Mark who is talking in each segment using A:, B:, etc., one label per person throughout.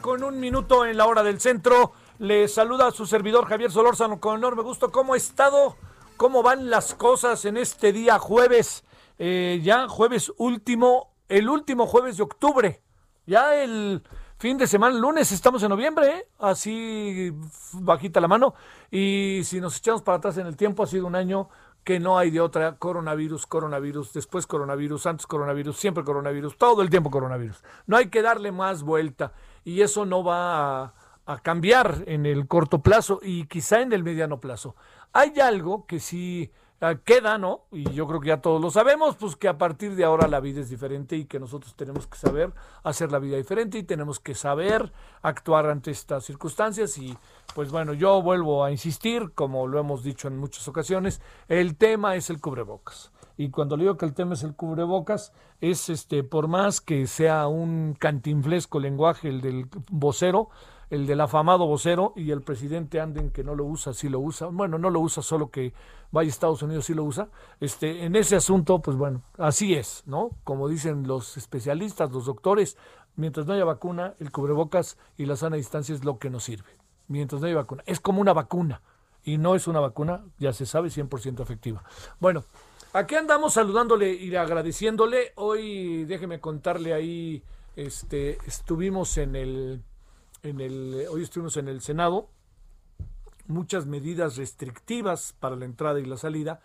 A: Con un minuto en la hora del centro. Le saluda a su servidor Javier Solórzano con enorme gusto. ¿Cómo ha estado? ¿Cómo van las cosas en este día jueves? Eh, ya jueves último, el último jueves de octubre. Ya el fin de semana, lunes estamos en noviembre, ¿eh? así bajita la mano. Y si nos echamos para atrás en el tiempo, ha sido un año que no hay de otra, coronavirus, coronavirus, después coronavirus, antes coronavirus, siempre coronavirus, todo el tiempo coronavirus. No hay que darle más vuelta y eso no va a, cambiar en el corto plazo y quizá en el mediano plazo. Hay algo que sí eh, queda, ¿no? Y yo creo que ya todos lo sabemos, pues que a partir de ahora la vida es diferente y que nosotros tenemos que saber hacer la vida diferente y tenemos que saber actuar ante estas circunstancias y pues bueno, yo vuelvo a insistir, como lo hemos dicho en muchas ocasiones, el tema es el cubrebocas. Y cuando le digo que el tema es el cubrebocas, es este, por más que sea un cantinflesco lenguaje el del vocero, el del afamado vocero, y el presidente anden que no lo usa, sí lo usa. Bueno, no lo usa, solo que vaya a Estados Unidos sí lo usa. Este, en ese asunto, pues bueno, así es, ¿no? Como dicen los especialistas, los doctores, mientras no haya vacuna, el cubrebocas y la sana distancia es lo que nos sirve mientras no hay vacuna. Es como una vacuna y no es una vacuna, ya se sabe, 100% efectiva. Bueno, aquí andamos saludándole y agradeciéndole. Hoy déjeme contarle ahí, este, estuvimos en el, en el, hoy estuvimos en el Senado, muchas medidas restrictivas para la entrada y la salida,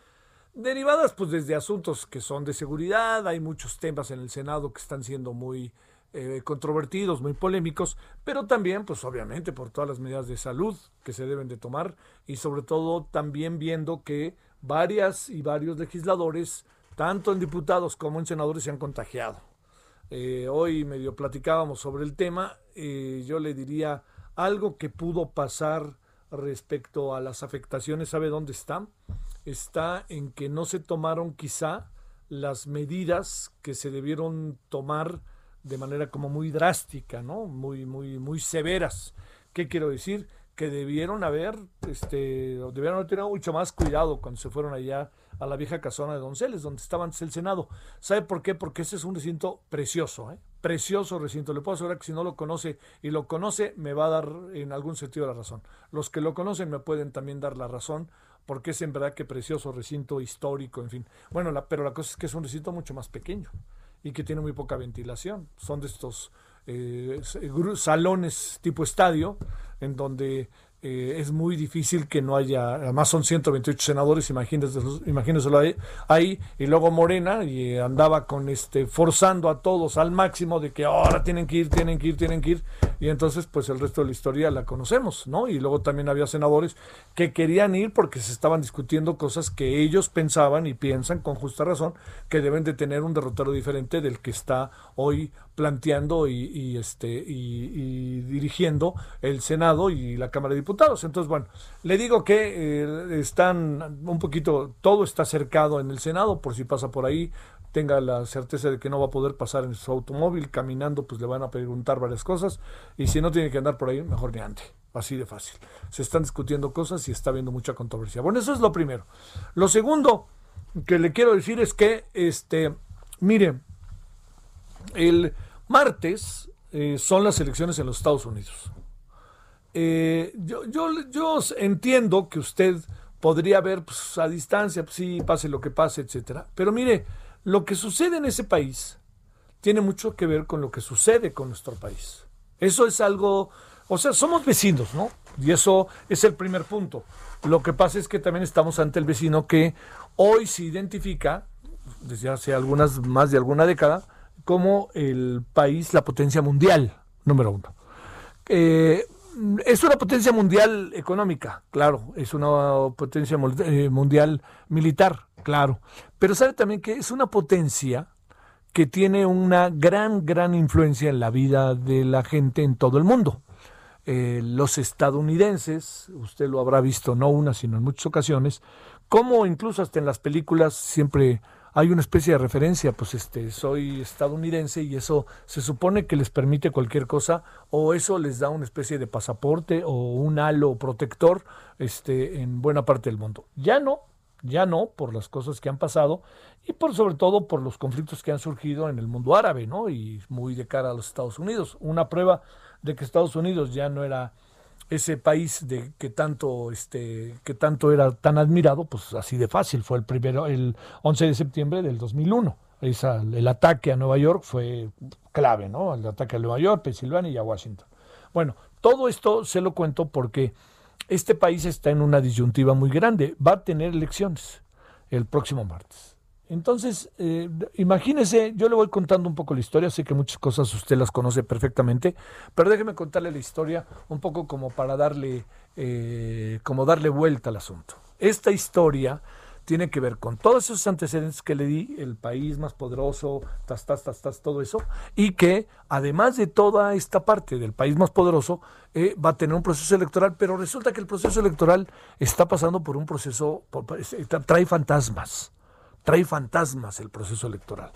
A: derivadas pues desde asuntos que son de seguridad, hay muchos temas en el Senado que están siendo muy eh, controvertidos, muy polémicos, pero también, pues obviamente, por todas las medidas de salud que se deben de tomar y sobre todo también viendo que varias y varios legisladores, tanto en diputados como en senadores, se han contagiado. Eh, hoy medio platicábamos sobre el tema, eh, yo le diría algo que pudo pasar respecto a las afectaciones, ¿sabe dónde está? Está en que no se tomaron quizá las medidas que se debieron tomar de manera como muy drástica, ¿no? Muy, muy, muy severas. ¿Qué quiero decir? Que debieron haber, este, debieron haber tenido mucho más cuidado cuando se fueron allá a la vieja casona de Donceles, donde estaba antes el Senado. ¿Sabe por qué? Porque ese es un recinto precioso, ¿eh? Precioso recinto. Le puedo asegurar que si no lo conoce y lo conoce, me va a dar en algún sentido la razón. Los que lo conocen me pueden también dar la razón, porque es en verdad que precioso recinto histórico, en fin. Bueno, pero la cosa es que es un recinto mucho más pequeño y que tiene muy poca ventilación. Son de estos eh, salones tipo estadio, en donde eh, es muy difícil que no haya, además son 128 senadores, imagínense, imagínenselo ahí, ahí, y luego Morena, y andaba con este, forzando a todos al máximo de que ahora tienen que ir, tienen que ir, tienen que ir, y entonces pues el resto de la historia la conocemos, ¿no? Y luego también había senadores que querían ir porque se estaban discutiendo cosas que ellos pensaban y piensan con justa razón que deben de tener un derrotero diferente del que está hoy planteando y, este y, y, dirigiendo el Senado y la Cámara de Diputados. Entonces, bueno, le digo que eh, están un poquito, todo está cercado en el Senado, por si pasa por ahí, tenga la certeza de que no va a poder pasar en su automóvil, caminando, pues le van a preguntar varias cosas, y si no tiene que andar por ahí, mejor ni ande. Así de fácil. Se están discutiendo cosas y está habiendo mucha controversia. Bueno, eso es lo primero. Lo segundo, que le quiero decir es que, este, mire, el martes eh, son las elecciones en los Estados Unidos. Eh, yo, yo, yo, entiendo que usted podría ver pues, a distancia, pues, sí, pase lo que pase, etcétera. Pero mire, lo que sucede en ese país tiene mucho que ver con lo que sucede con nuestro país. Eso es algo, o sea, somos vecinos, ¿no? Y eso es el primer punto. Lo que pasa es que también estamos ante el vecino que hoy se identifica, desde hace algunas, más de alguna década, como el país, la potencia mundial, número uno. Eh, es una potencia mundial económica, claro, es una potencia eh, mundial militar, claro, pero sabe también que es una potencia que tiene una gran, gran influencia en la vida de la gente en todo el mundo. Eh, los estadounidenses, usted lo habrá visto no una, sino en muchas ocasiones, como incluso hasta en las películas siempre hay una especie de referencia, pues este, soy estadounidense y eso se supone que les permite cualquier cosa o eso les da una especie de pasaporte o un halo protector este, en buena parte del mundo. Ya no, ya no, por las cosas que han pasado y por sobre todo por los conflictos que han surgido en el mundo árabe, ¿no? Y muy de cara a los Estados Unidos. Una prueba de que Estados Unidos ya no era ese país de que tanto este que tanto era tan admirado, pues así de fácil fue el primero el 11 de septiembre del 2001. Esa, el ataque a Nueva York fue clave, ¿no? El ataque a Nueva York, Pensilvania y a Washington. Bueno, todo esto se lo cuento porque este país está en una disyuntiva muy grande. Va a tener elecciones el próximo martes. Entonces, eh, imagínese, yo le voy contando un poco la historia, sé que muchas cosas usted las conoce perfectamente, pero déjeme contarle la historia un poco como para darle, eh, como darle vuelta al asunto. Esta historia tiene que ver con todos esos antecedentes que le di, el país más poderoso, tas, tas, tas, tas, todo eso, y que además de toda esta parte del país más poderoso, eh, va a tener un proceso electoral, pero resulta que el proceso electoral está pasando por un proceso, trae fantasmas trae fantasmas el proceso electoral.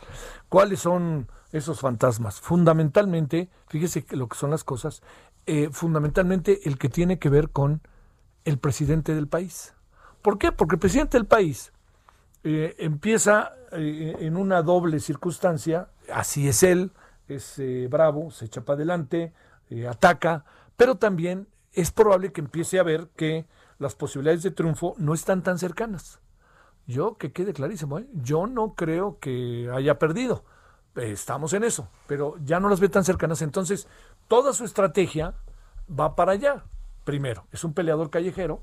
A: ¿Cuáles son esos fantasmas? Fundamentalmente, fíjese lo que son las cosas, eh, fundamentalmente el que tiene que ver con el presidente del país. ¿Por qué? Porque el presidente del país eh, empieza eh, en una doble circunstancia, así es él, es bravo, se echa para adelante, ataca, pero también es probable que empiece a ver que las posibilidades de triunfo no están tan cercanas. Yo, que quede clarísimo, ¿eh? yo no creo que haya perdido. Estamos en eso, pero ya no las ve tan cercanas. Entonces, toda su estrategia va para allá. Primero, es un peleador callejero,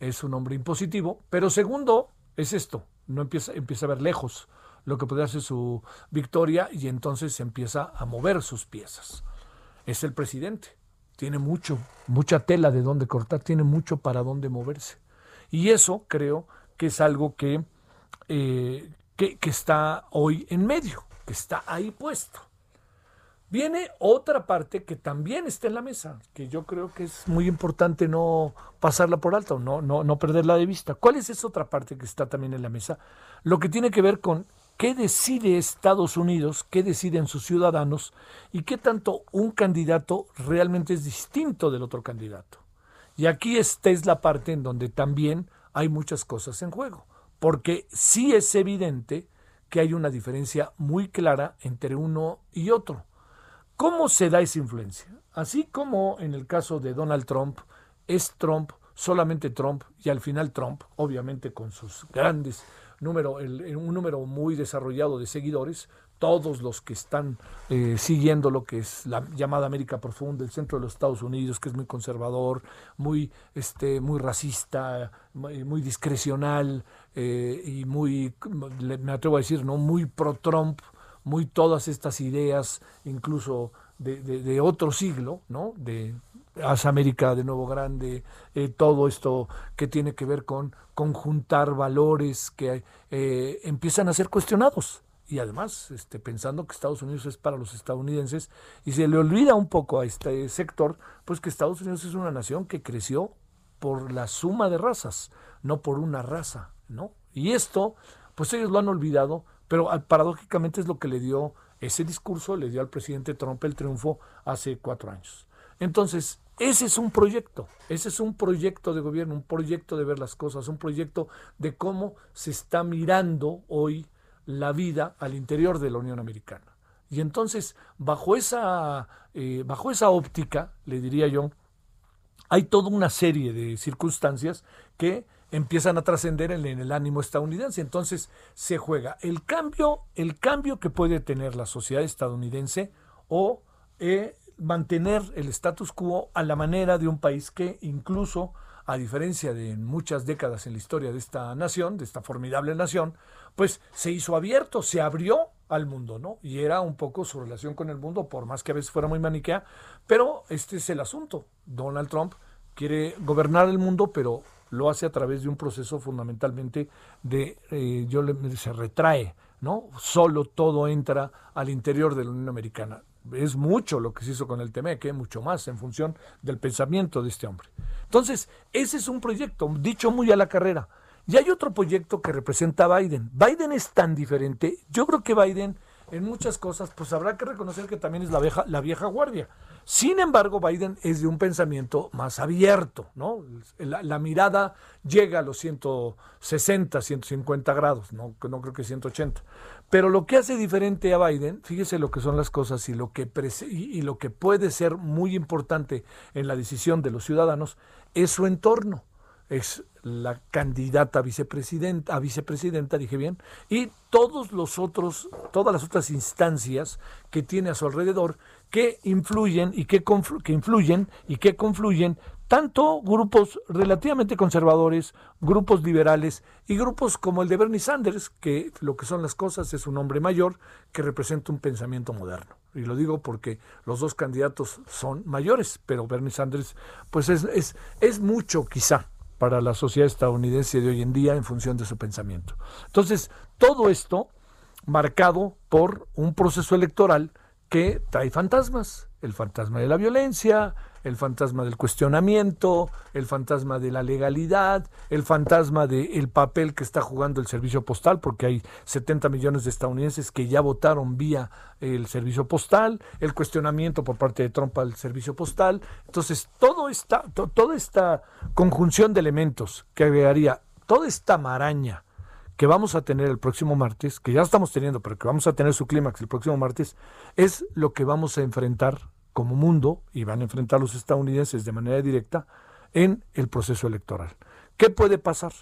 A: es un hombre impositivo, pero segundo, es esto, no empieza, empieza a ver lejos lo que puede hacer su victoria y entonces empieza a mover sus piezas. Es el presidente, tiene mucho, mucha tela de dónde cortar, tiene mucho para dónde moverse. Y eso creo que es algo que, eh, que, que está hoy en medio, que está ahí puesto. Viene otra parte que también está en la mesa, que yo creo que es muy importante no pasarla por alto, no, no, no perderla de vista. ¿Cuál es esa otra parte que está también en la mesa? Lo que tiene que ver con qué decide Estados Unidos, qué deciden sus ciudadanos y qué tanto un candidato realmente es distinto del otro candidato. Y aquí esta es la parte en donde también hay muchas cosas en juego, porque sí es evidente que hay una diferencia muy clara entre uno y otro. ¿Cómo se da esa influencia? Así como en el caso de Donald Trump, es Trump, solamente Trump, y al final Trump, obviamente con sus grandes número, un número muy desarrollado de seguidores, todos los que están eh, siguiendo lo que es la llamada América Profunda, el centro de los Estados Unidos, que es muy conservador, muy, este, muy racista, muy, discrecional eh, y muy, me atrevo a decir, no muy pro-Trump, muy todas estas ideas, incluso de, otro siglo, ¿no? De Haz América de nuevo grande, eh, todo esto que tiene que ver con conjuntar valores que empiezan a ser cuestionados y además este, pensando que Estados Unidos es para los estadounidenses y se le olvida un poco a este sector pues que Estados Unidos es una nación que creció por la suma de razas, no por una raza, ¿no? Y esto pues ellos lo han olvidado, pero paradójicamente es lo que le dio ese discurso, le dio al presidente Trump el triunfo hace cuatro años. Entonces, ese es un proyecto, ese es un proyecto de gobierno, un proyecto de ver las cosas, un proyecto de cómo se está mirando hoy la vida al interior de la Unión Americana. Y entonces, bajo esa, eh, bajo esa óptica, le diría yo, hay toda una serie de circunstancias que empiezan a trascender en, el ánimo estadounidense. Entonces se juega el cambio, el cambio que puede tener la sociedad estadounidense o eh, mantener el status quo a la manera de un país que incluso, a diferencia de muchas décadas en la historia de esta nación, de esta formidable nación, pues se hizo abierto, se abrió al mundo, ¿no? Y era un poco su relación con el mundo, por más que a veces fuera muy maniquea, pero este es el asunto. Donald Trump quiere gobernar el mundo, pero lo hace a través de un proceso fundamentalmente de, eh, yo le, se retrae, ¿no? Solo todo entra al interior de la Unión Americana. Es mucho lo que se hizo con el TME, que mucho más en función del pensamiento de este hombre. Entonces, ese es un proyecto, dicho muy a la carrera. Y hay otro proyecto que representa a Biden. Biden es tan diferente. Yo creo que Biden en muchas cosas, pues habrá que reconocer que también es la vieja, la vieja guardia. Sin embargo, Biden es de un pensamiento más abierto, ¿no? La, mirada llega a los 160, 150 grados, ¿no? no creo que 180. Pero lo que hace diferente a Biden, fíjese lo que son las cosas y lo que, y lo que puede ser muy importante en la decisión de los ciudadanos, es su entorno es la candidata vicepresidenta, a vicepresidenta, dije bien, y todos los otros, todas las otras instancias que tiene a su alrededor que influyen y que, que influyen y que confluyen tanto grupos relativamente conservadores, grupos liberales y grupos como el de Bernie Sanders, que lo que son las cosas es un hombre mayor que representa un pensamiento moderno. Y lo digo porque los dos candidatos son mayores, pero Bernie Sanders pues es, es, es mucho quizá para la sociedad estadounidense de hoy en día en función de su pensamiento. Entonces, todo esto marcado por un proceso electoral que trae fantasmas, el fantasma de la violencia, el fantasma del cuestionamiento, el fantasma de la legalidad, el fantasma del papel que está jugando el servicio postal, porque hay 70 millones de estadounidenses que ya votaron vía el servicio postal, el cuestionamiento por parte de Trump al servicio postal. Entonces, todo esta, toda esta conjunción de elementos que agregaría toda esta maraña que vamos a tener el próximo martes, que ya estamos teniendo, pero que vamos a tener su clímax el próximo martes, es lo que vamos a enfrentar como mundo, y van a enfrentar los estadounidenses de manera directa, en el proceso electoral. ¿Qué puede pasar?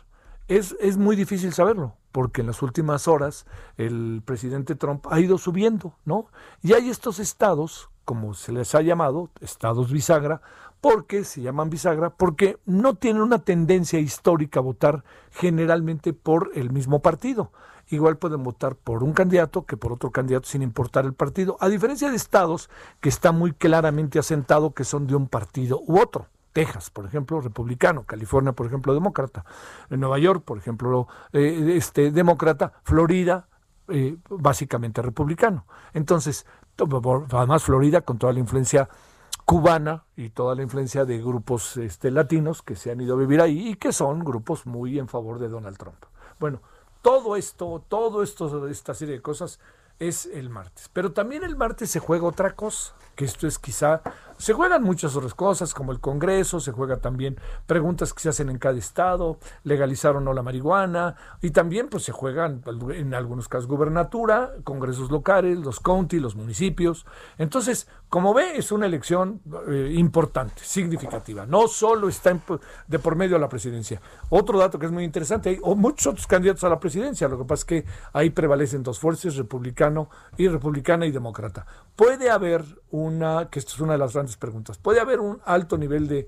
A: Es, es muy difícil saberlo, porque en las últimas horas el presidente Trump ha ido subiendo, ¿no? Y hay estos estados, como se les ha llamado, estados bisagra, porque se llaman bisagra, porque no tienen una tendencia histórica a votar generalmente por el mismo partido igual pueden votar por un candidato que por otro candidato sin importar el partido, a diferencia de estados que está muy claramente asentado que son de un partido u otro. Texas, por ejemplo, republicano, California, por ejemplo, demócrata, Nueva York, por ejemplo, eh, este, demócrata, Florida, eh, básicamente republicano. Entonces, además Florida con toda la influencia cubana y toda la influencia de grupos este, latinos que se han ido a vivir ahí y que son grupos muy en favor de Donald Trump. Bueno, todo esto, todo esto, esta serie de cosas es el martes. Pero también el martes se juega otra cosa, esto es quizá se juegan muchas otras cosas, como el Congreso, se juega también preguntas que se hacen en cada estado, legalizar o no la marihuana, y también pues se juegan en algunos casos gubernatura, congresos locales, los county, los municipios. Entonces, como ve, es una elección eh, importante, significativa. No solo está de por medio de la presidencia. Otro dato que es muy interesante, hay muchos otros candidatos a la presidencia, lo que pasa es que ahí prevalecen dos fuerzas, republicano y republicana y demócrata. Puede haber una, que esto es una de las grandes preguntas. ¿Puede haber un alto nivel de,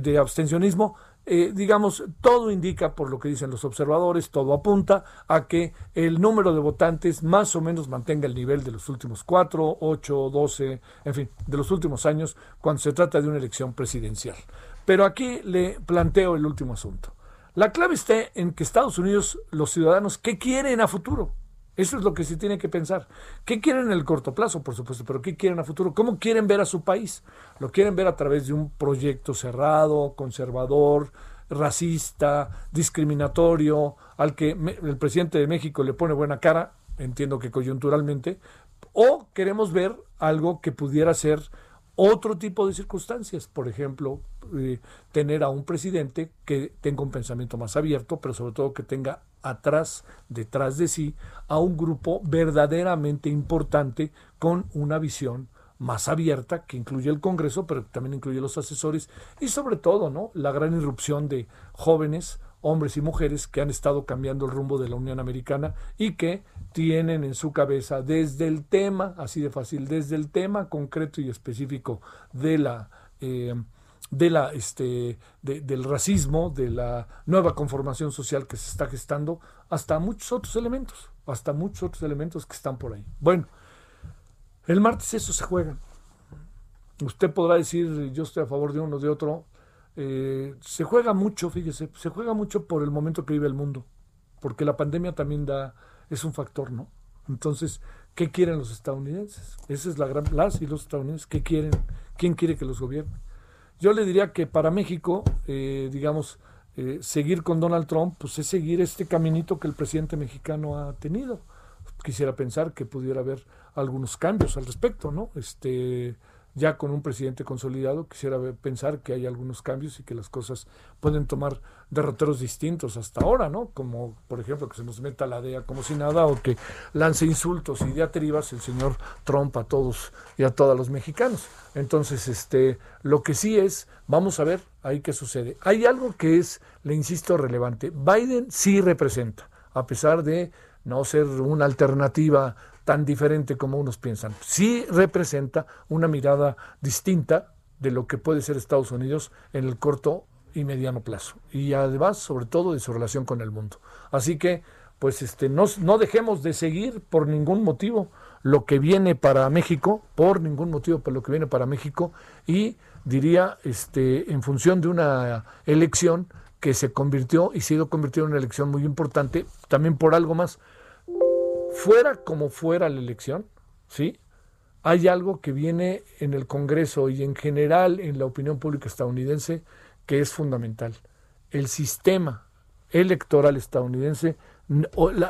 A: de abstencionismo? Eh, digamos, todo indica, por lo que dicen los observadores, todo apunta a que el número de votantes más o menos mantenga el nivel de los últimos cuatro, ocho, doce, en fin, de los últimos años, cuando se trata de una elección presidencial. Pero aquí le planteo el último asunto. La clave está en que Estados Unidos, los ciudadanos, ¿qué quieren a futuro? Eso es lo que se tiene que pensar. ¿Qué quieren en el corto plazo, por supuesto, pero qué quieren a futuro? ¿Cómo quieren ver a su país? ¿Lo quieren ver a través de un proyecto cerrado, conservador, racista, discriminatorio, al que el presidente de México le pone buena cara, entiendo que coyunturalmente, o queremos ver algo que pudiera ser otro tipo de circunstancias, por ejemplo, eh, tener a un presidente que tenga un pensamiento más abierto, pero sobre todo que tenga atrás, detrás de sí, a un grupo verdaderamente importante con una visión más abierta que incluye el Congreso, pero también incluye los asesores y sobre todo, ¿no? La gran irrupción de jóvenes, hombres y mujeres que han estado cambiando el rumbo de la Unión Americana y que tienen en su cabeza desde el tema, así de fácil, desde el tema concreto y específico de la eh, de la este del racismo, de la nueva conformación social que se está gestando, hasta muchos otros elementos, hasta muchos otros elementos que están por ahí. Bueno, el martes eso se juega. Usted podrá decir yo estoy a favor de uno de otro, eh, se juega mucho, fíjese, se juega mucho por el momento que vive el mundo, porque la pandemia también da, es un factor, ¿no? Entonces, ¿qué quieren los estadounidenses? Esa es la gran, las y los estadounidenses, ¿qué quieren? ¿Quién quiere que los gobierne? Yo le diría que para México, eh, digamos, eh, seguir con Donald Trump, pues es seguir este caminito que el presidente mexicano ha tenido. Quisiera pensar que pudiera haber algunos cambios al respecto, ¿no? Este, ya con un presidente consolidado, quisiera pensar que hay algunos cambios y que las cosas pueden tomar derroteros distintos hasta ahora, ¿no? Como, por ejemplo, que se nos meta la DEA como si nada o que lance insultos y diatribas el señor Trump a todos y a todos los mexicanos. Entonces, este, lo que sí es, vamos a ver ahí qué sucede. Hay algo que es, le insisto, relevante. Biden sí representa, a pesar de no ser una alternativa tan diferente como unos piensan. Sí representa una mirada distinta de lo que puede ser Estados Unidos en el corto y mediano plazo. Y además, sobre todo, de su relación con el mundo. Así que, pues, este, no, no dejemos de seguir por ningún motivo lo que viene para México, por ningún motivo por lo que viene para México, y diría, este, en función de una elección que se convirtió y ha convirtió en una elección muy importante, también por algo más fuera como fuera la elección, ¿sí? Hay algo que viene en el Congreso y en general en la opinión pública estadounidense que es fundamental. El sistema electoral estadounidense,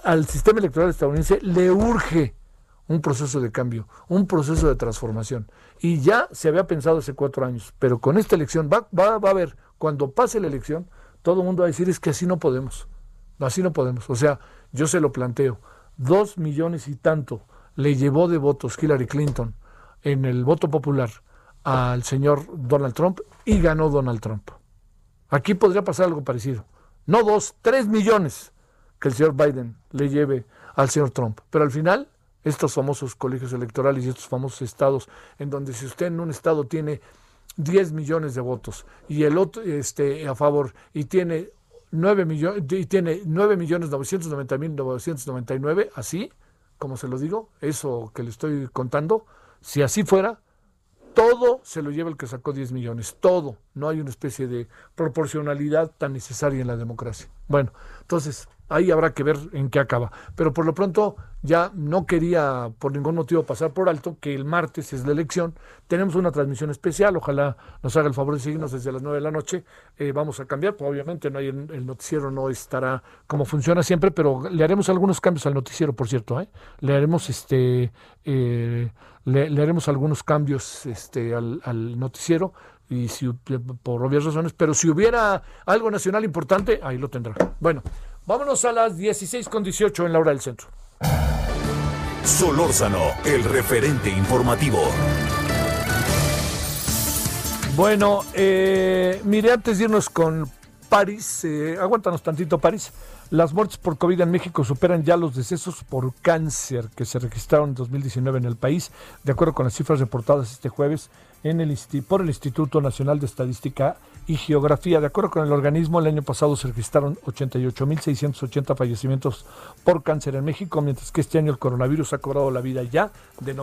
A: al sistema electoral estadounidense le urge un proceso de cambio, un proceso de transformación. Y ya se había pensado hace cuatro años, pero con esta elección va, va, va a haber, cuando pase la elección, todo el mundo va a decir es que así no podemos, así no podemos. O sea, yo se lo planteo dos millones y tanto le llevó de votos Hillary Clinton en el voto popular al señor Donald Trump y ganó Donald Trump. Aquí podría pasar algo parecido. No dos, tres millones que el señor Biden le lleve al señor Trump. Pero al final, estos famosos colegios electorales y estos famosos estados, en donde si usted en un estado tiene 10 millones de votos y el otro este, a favor y tiene 9 millones, y tiene 9 millones 990 mil 999, así, como se lo digo, eso que le estoy contando, si así fuera, todo se lo lleva el que sacó 10 millones, todo. No hay una especie de proporcionalidad tan necesaria en la democracia. Bueno, entonces, Ahí habrá que ver en qué acaba. Pero por lo pronto ya no quería por ningún motivo pasar por alto que el martes es la elección. Tenemos una transmisión especial. Ojalá nos haga el favor de seguirnos desde las 9 de la noche. Eh, vamos a cambiar. Pues, obviamente no hay, el noticiero no estará como funciona siempre, pero le haremos algunos cambios al noticiero, por cierto. ¿eh? Le haremos este eh, le, haremos algunos cambios este, al, al noticiero y si por obvias razones, pero si hubiera algo nacional importante, ahí lo tendrá. Bueno, Vámonos a las 16 con 18 en la hora del centro.
B: Solórzano, el referente informativo.
A: Bueno, eh, mire, antes de irnos con París, eh, aguántanos tantito, París. Las muertes por COVID en México superan ya los decesos por cáncer que se registraron en 2019 en el país, de acuerdo con las cifras reportadas este jueves en el, por el Instituto Nacional de Estadística y Geografía. De acuerdo con el organismo, el año pasado se registraron 88.680 fallecimientos por cáncer en México, mientras que este año el coronavirus ha cobrado la vida ya de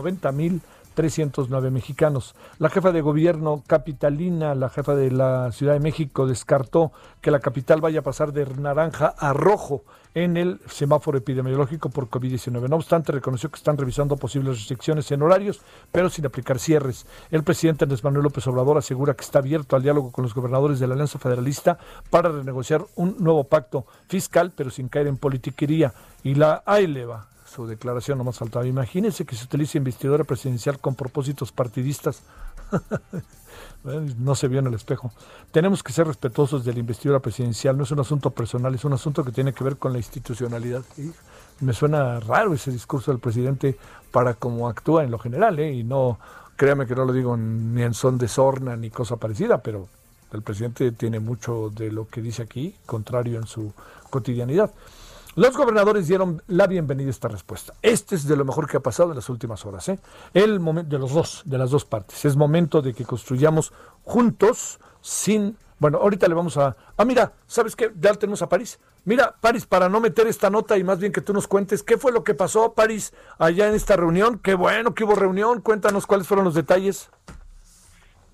A: 90.309 mexicanos. La jefa de gobierno capitalina, la jefa de la Ciudad de México, descartó que la capital vaya a pasar de naranja a rojo en el semáforo epidemiológico por COVID-19. No obstante, reconoció que están revisando posibles restricciones en horarios, pero sin aplicar cierres. El presidente Andrés Manuel López Obrador asegura que está abierto al diálogo con los gobernadores de la Alianza Federalista para renegociar un nuevo pacto fiscal, pero sin caer en politiquería. Y la AELEVA su declaración, no más faltaba. Imagínense que se utilice investidura presidencial con propósitos partidistas. no se vio en el espejo. Tenemos que ser respetuosos de la investidura presidencial, no es un asunto personal, es un asunto que tiene que ver con la institucionalidad. me suena raro ese discurso del presidente para cómo actúa en lo general, ¿eh? y no, créame que no lo digo ni en son de sorna ni cosa parecida, pero el presidente tiene mucho de lo que dice aquí, contrario en su cotidianidad. Los gobernadores dieron la bienvenida a esta respuesta. Este es de lo mejor que ha pasado en las últimas horas. ¿eh? El momento de los dos, de las dos partes. Es momento de que construyamos juntos, sin. Bueno, ahorita le vamos a. Ah, mira, ¿sabes qué? Ya tenemos a París. Mira, París, para no meter esta nota y más bien que tú nos cuentes qué fue lo que pasó, París, allá en esta reunión. Qué bueno que hubo reunión. Cuéntanos cuáles fueron los detalles.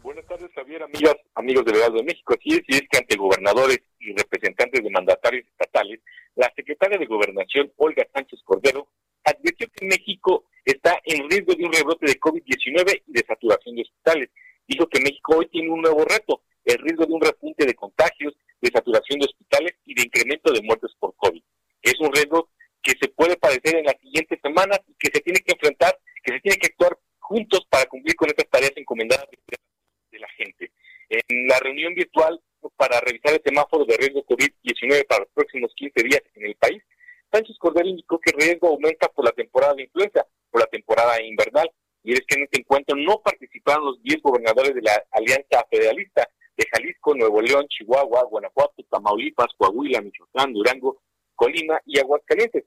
C: Buenas tardes, Javier, amigas, amigos del Real de México. Así es, y es que ante gobernadores y representantes de mandatarios estatales, la secretaria de Gobernación, Olga Sánchez Cordero, advirtió que México está en riesgo de un rebrote de COVID-19 y de saturación de hospitales. Dijo que México hoy tiene un nuevo reto, el riesgo de un repunte de contagios, de saturación de hospitales y de incremento de muertes por COVID. Es un riesgo que se puede padecer en las siguientes semanas y que se tiene que enfrentar, que se tiene que actuar juntos para cumplir con estas tareas encomendadas de la gente. En la reunión virtual para revisar el semáforo de riesgo COVID-19 para los próximos 15 días en el país, Sánchez Cordero indicó que el riesgo aumenta por la temporada de influenza, por la temporada invernal, y es que en este encuentro no participaron los 10 gobernadores de la Alianza Federalista de Jalisco, Nuevo León, Chihuahua, Guanajuato, Tamaulipas, Coahuila, Michoacán, Durango, Colima y Aguascalientes.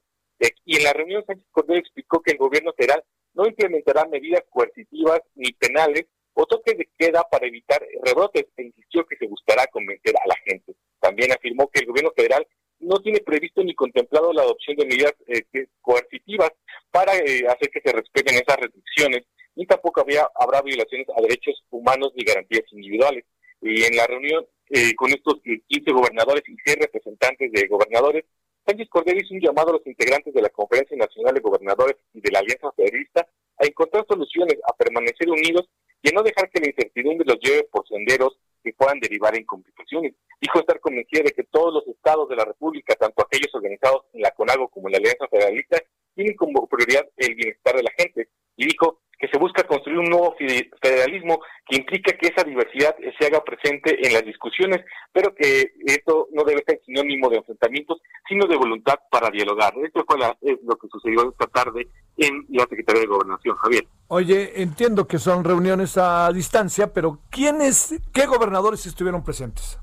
C: Y en la reunión Sánchez Cordero explicó que el gobierno federal no implementará medidas coercitivas ni penales o toque de queda para evitar rebrotes e insistió que se buscará convencer a la gente. También afirmó que el gobierno federal no tiene previsto ni contemplado la adopción de medidas eh, coercitivas para eh, hacer que se respeten esas restricciones, ni tampoco había, habrá violaciones a derechos humanos ni garantías individuales. Y en la reunión eh, con estos 15 gobernadores y 6 representantes de gobernadores, Sánchez Cordero hizo un llamado a los integrantes de la Conferencia Nacional de Gobernadores y de la Alianza Federalista a encontrar soluciones, a permanecer unidos y a no dejar que la incertidumbre los lleve por senderos que puedan derivar en complicaciones. Dijo estar convencido de que todos los estados de la República, tanto aquellos organizados en la CONAGO como en la Alianza Federalista, tienen como prioridad el bienestar de la gente. Y dijo que se busca construir un nuevo federalismo que implica que esa diversidad se haga presente en las discusiones, pero que esto no debe ser sinónimo de enfrentamientos, sino de voluntad para dialogar. Esto fue lo que sucedió esta tarde en la Secretaría de Gobernación, Javier.
A: Oye, entiendo que son reuniones a distancia, pero ¿quiénes, qué gobernadores estuvieron presentes?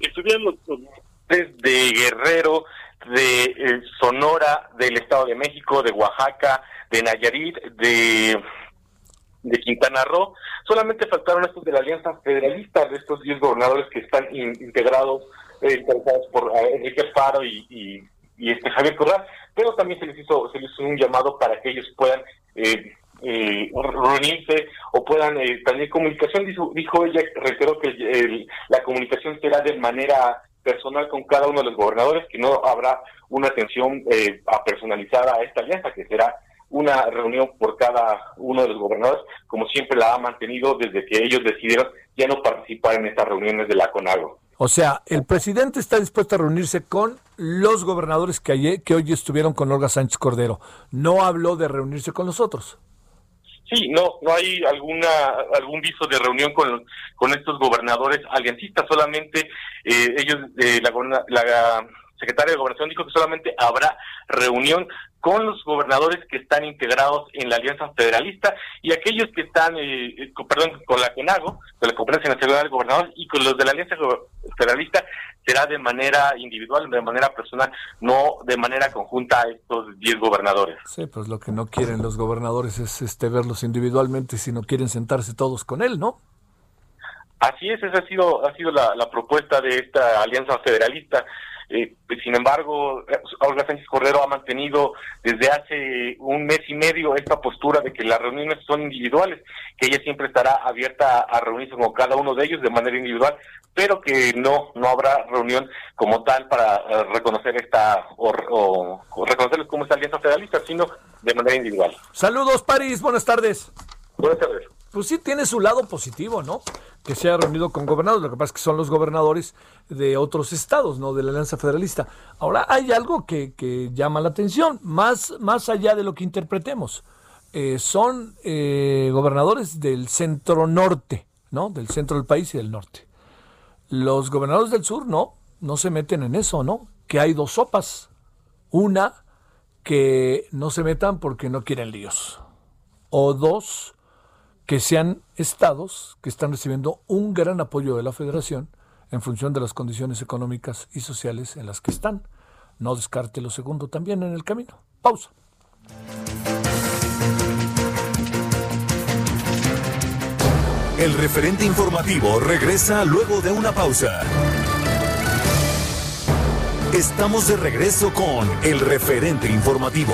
C: Estuvieron los de Guerrero, de eh, Sonora, del Estado de México, de Oaxaca, de Nayarit, de, de Quintana Roo. Solamente faltaron estos de la Alianza Federalista, de estos 10 gobernadores que están integrados, eh, por eh, Enrique Faro y, y, y, este Javier Corral, pero también se les hizo, se les hizo un llamado para que ellos puedan eh, eh, reunirse o puedan eh, tener comunicación. Dijo, dijo ella, reiteró que la comunicación será de manera personal con cada uno de los gobernadores, que no habrá una atención eh, personalizada a esta alianza, que será una reunión por cada uno de los gobernadores, como siempre la ha mantenido desde que ellos decidieron ya no participar en estas reuniones de la CONAGO.
A: O sea, el presidente está dispuesto a reunirse con los gobernadores que, ayer, que hoy estuvieron con Olga Sánchez Cordero. No habló de reunirse con los otros.
C: Sí, no, no hay alguna algún viso de reunión con, con estos gobernadores aliancistas, solamente eh, ellos, eh, la, la secretaria de Gobernación dijo que solamente habrá reunión con los gobernadores que están integrados en la Alianza Federalista y aquellos que están, eh, eh perdón, con la CONAGO, de la Conferencia Nacional de Gobernadores, y con los de la Alianza Federalista será de manera individual, de manera personal, no de manera conjunta a estos 10 gobernadores.
A: Sí, pues lo que no quieren los gobernadores es este verlos individualmente, sino quieren sentarse todos con él, ¿no?
C: Así es, esa ha sido, ha sido la, la propuesta de esta Alianza Federalista. Eh, sin embargo, Olga Sánchez Cordero ha mantenido desde hace un mes y medio esta postura de que las reuniones son individuales, que ella siempre estará abierta a, reunirse con cada uno de ellos de manera individual, pero que no no habrá reunión como tal para eh, reconocer esta o, reconocerles como esta alianza federalista, sino de manera individual.
A: Saludos, París, buenas tardes.
C: Buenas tardes
A: pues sí tiene su lado positivo, ¿no? Que se haya reunido con gobernadores. Lo que pasa es que son los gobernadores de otros estados, no de la Alianza Federalista. Ahora hay algo que, llama la atención, más, más allá de lo que interpretemos. Eh, son eh, gobernadores del centro norte, ¿no? Del centro del país y del norte. Los gobernadores del sur no, no se meten en eso, ¿no? Que hay dos sopas. Una, que no se metan porque no quieren líos. O dos, que sean estados que están recibiendo un gran apoyo de la federación en función de las condiciones económicas y sociales en las que están. No descarte lo segundo también en el camino. Pausa.
B: El referente informativo regresa luego de una pausa. Estamos de regreso con el referente informativo.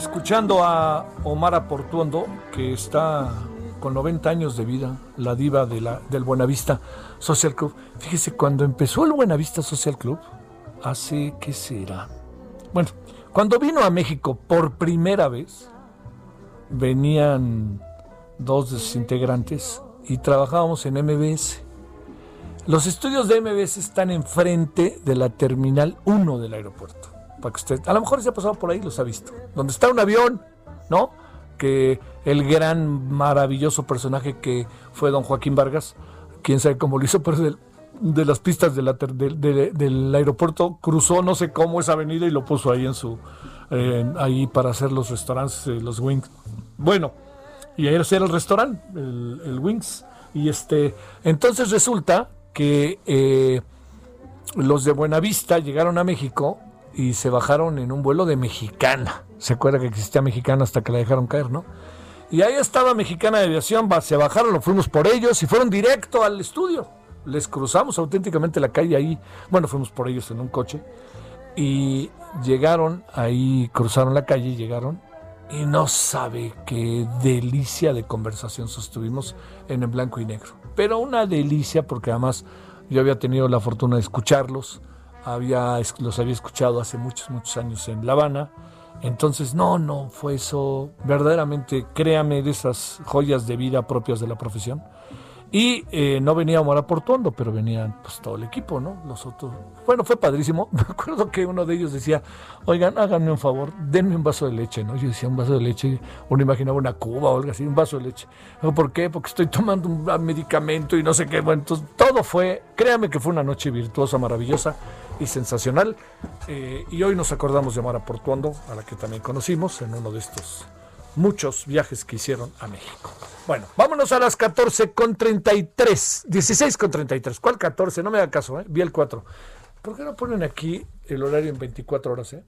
A: Escuchando a Omar Portuondo, que está con 90 años de vida, la diva del Buenavista Social Club. Fíjese, cuando empezó el Buenavista Social Club, hace, ¿qué será? Bueno, cuando vino a México por primera vez, venían dos de sus integrantes y trabajábamos en MBS. Los estudios de MBS están enfrente de la Terminal 1 del aeropuerto. Para que usted, a lo mejor se ha pasado por ahí, los ha visto. Donde está un avión, ¿no? Que el gran, maravilloso personaje que fue don Joaquín Vargas, quién sabe cómo lo hizo, pero de, de las pistas del aeropuerto cruzó no sé cómo esa avenida y lo puso ahí en su, ahí para hacer los restaurantes, eh, los wings. Bueno, y ahí era el restaurante, el, el wings. Y este, entonces resulta que eh, los de Buenavista llegaron a México y se bajaron en un vuelo de Mexicana. Se acuerda que existía Mexicana hasta que la dejaron caer, ¿no? Y ahí estaba Mexicana de Aviación, se bajaron, lo fuimos por ellos y fueron directo al estudio. Les cruzamos auténticamente la calle ahí. Bueno, fuimos por ellos en un coche. Y llegaron ahí, cruzaron la calle llegaron. Y no sabe qué delicia de conversación sostuvimos en el blanco y negro pero una delicia porque además yo había tenido la fortuna de escucharlos, había, los había escuchado hace muchos, muchos años en La Habana. Entonces, no, no, fue eso verdaderamente, créame, de esas joyas de vida propias de la profesión. Y eh, no venía Omar Portuondo, pero venían pues todo el equipo, ¿no? Los otros. Bueno, fue padrísimo. Me acuerdo que uno de ellos decía, oigan, háganme un favor, denme un vaso de leche, ¿no? Yo decía, un vaso de leche, uno imaginaba una cuba o algo así, un vaso de leche. ¿Por qué? Porque estoy tomando un medicamento y no sé qué. Bueno, entonces todo fue, créame que fue una noche virtuosa, maravillosa y sensacional. Eh, y hoy nos acordamos de Omar Portuondo, a la que también conocimos en uno de estos muchos viajes que hicieron a México. Bueno, vámonos a las 14 con 33, 16 con 33. ¿Cuál 14? No me da caso, ¿eh? Vi el 4. ¿Por qué no ponen aquí el horario en 24 horas, eh?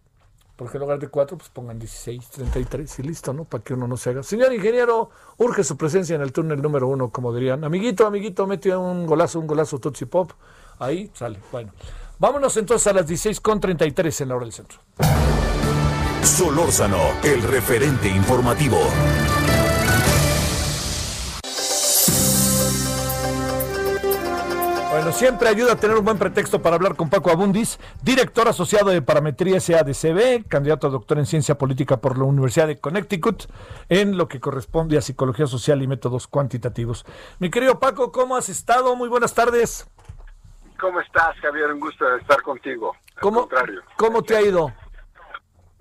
A: Porque en lugar de 4, pues pongan 16, 33 y listo, ¿no? Para que uno no se haga. Señor ingeniero, urge su presencia en el túnel número uno, como dirían. Amiguito, amiguito, metió un golazo, un golazo Tutsi Pop. Ahí sale. Bueno, vámonos entonces a las 16 con 33 en la hora del centro.
B: Solórzano, el referente informativo.
A: Bueno, siempre ayuda a tener un buen pretexto para hablar con Paco Abundis, director asociado de Parametría SADCB, candidato a doctor en Ciencia Política por la Universidad de Connecticut, en lo que corresponde a Psicología Social y Métodos Cuantitativos. Mi querido Paco, ¿cómo has estado? Muy buenas tardes.
D: ¿Cómo estás, Javier? Un gusto estar contigo.
A: ¿Cómo, ¿Cómo te ha ido?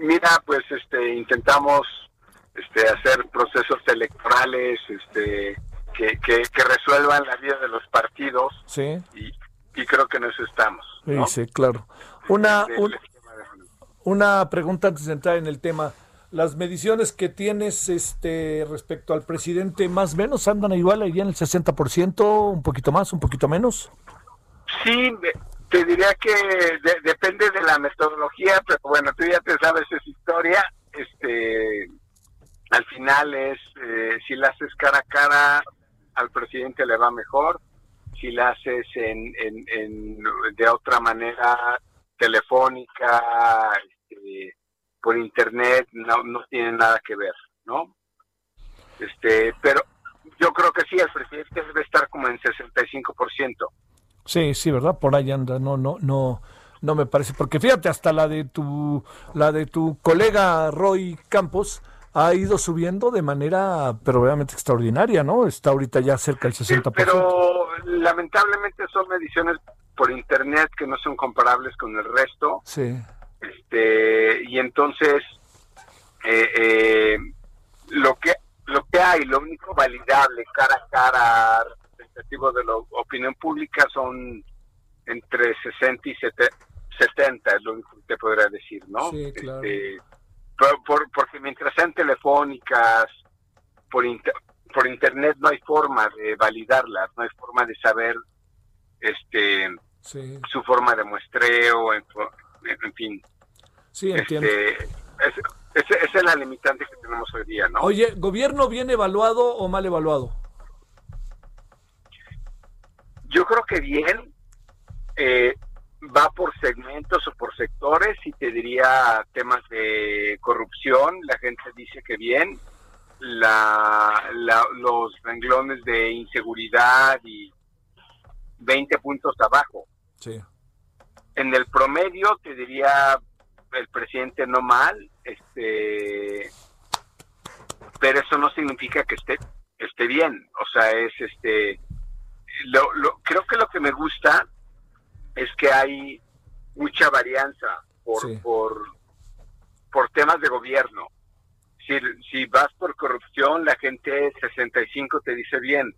D: Mira, pues este, intentamos este, hacer procesos electorales este, que, que, que resuelvan la vida de los partidos
A: Sí,
D: y, y creo que en eso estamos.
A: sí,
D: ¿no?
A: sí, claro. Una,
D: Del
A: un- una pregunta antes de entrar en el tema. Las mediciones que tienes este respecto al presidente, más o menos, andan igual ahí en el 60%, un poquito más, un poquito menos.
D: Sí, te diría que de- depende de la metodología, pero bueno, tú ya te sabes esa historia. Este, al final es, eh, si la haces cara a cara, al presidente le va mejor. Si la haces en, en, en- de otra manera, telefónica, este, por internet, no, no tiene nada que ver, ¿no? Este, pero yo creo que sí, el presidente debe estar como en 65%.
A: Sí, sí, ¿verdad? Por ahí anda, no, no, no, no me parece, porque fíjate, hasta la de tu, la de tu colega Roy Campos ha ido subiendo de manera, pero realmente extraordinaria, ¿no? Está ahorita ya cerca del
D: Sí,
A: 60%.
D: pero lamentablemente son mediciones por internet que no son comparables con el resto.
A: Sí,
D: Este, y entonces eh, eh, lo que lo que hay, lo único validable cara a cara representativo de la opinión pública son entre 60 y 70, es lo único que te podría decir, ¿no?
A: Sí, claro.
D: Este, por- por- porque mientras sean telefónicas, por, inter- por internet no hay forma de validarlas, no hay forma de saber este
A: sí,
D: su forma de muestreo, en, en fin.
A: sí, entiendo.
D: Este, es, es- esa es la limitante que tenemos hoy día, ¿no?
A: Oye, ¿gobierno bien evaluado o mal evaluado?
D: Yo creo que bien, eh, va por segmentos o por sectores y te diría temas de corrupción, la gente dice que bien, la, la- los renglones de inseguridad y 20 puntos abajo.
A: Sí,
D: En el promedio te diría el presidente no mal, este, pero eso no significa que esté esté bien, o sea es este, lo, lo- creo que lo que me gusta es que hay mucha varianza por
A: Sí.
D: por por temas de gobierno. Si, si vas por corrupción, la gente 65 te dice bien.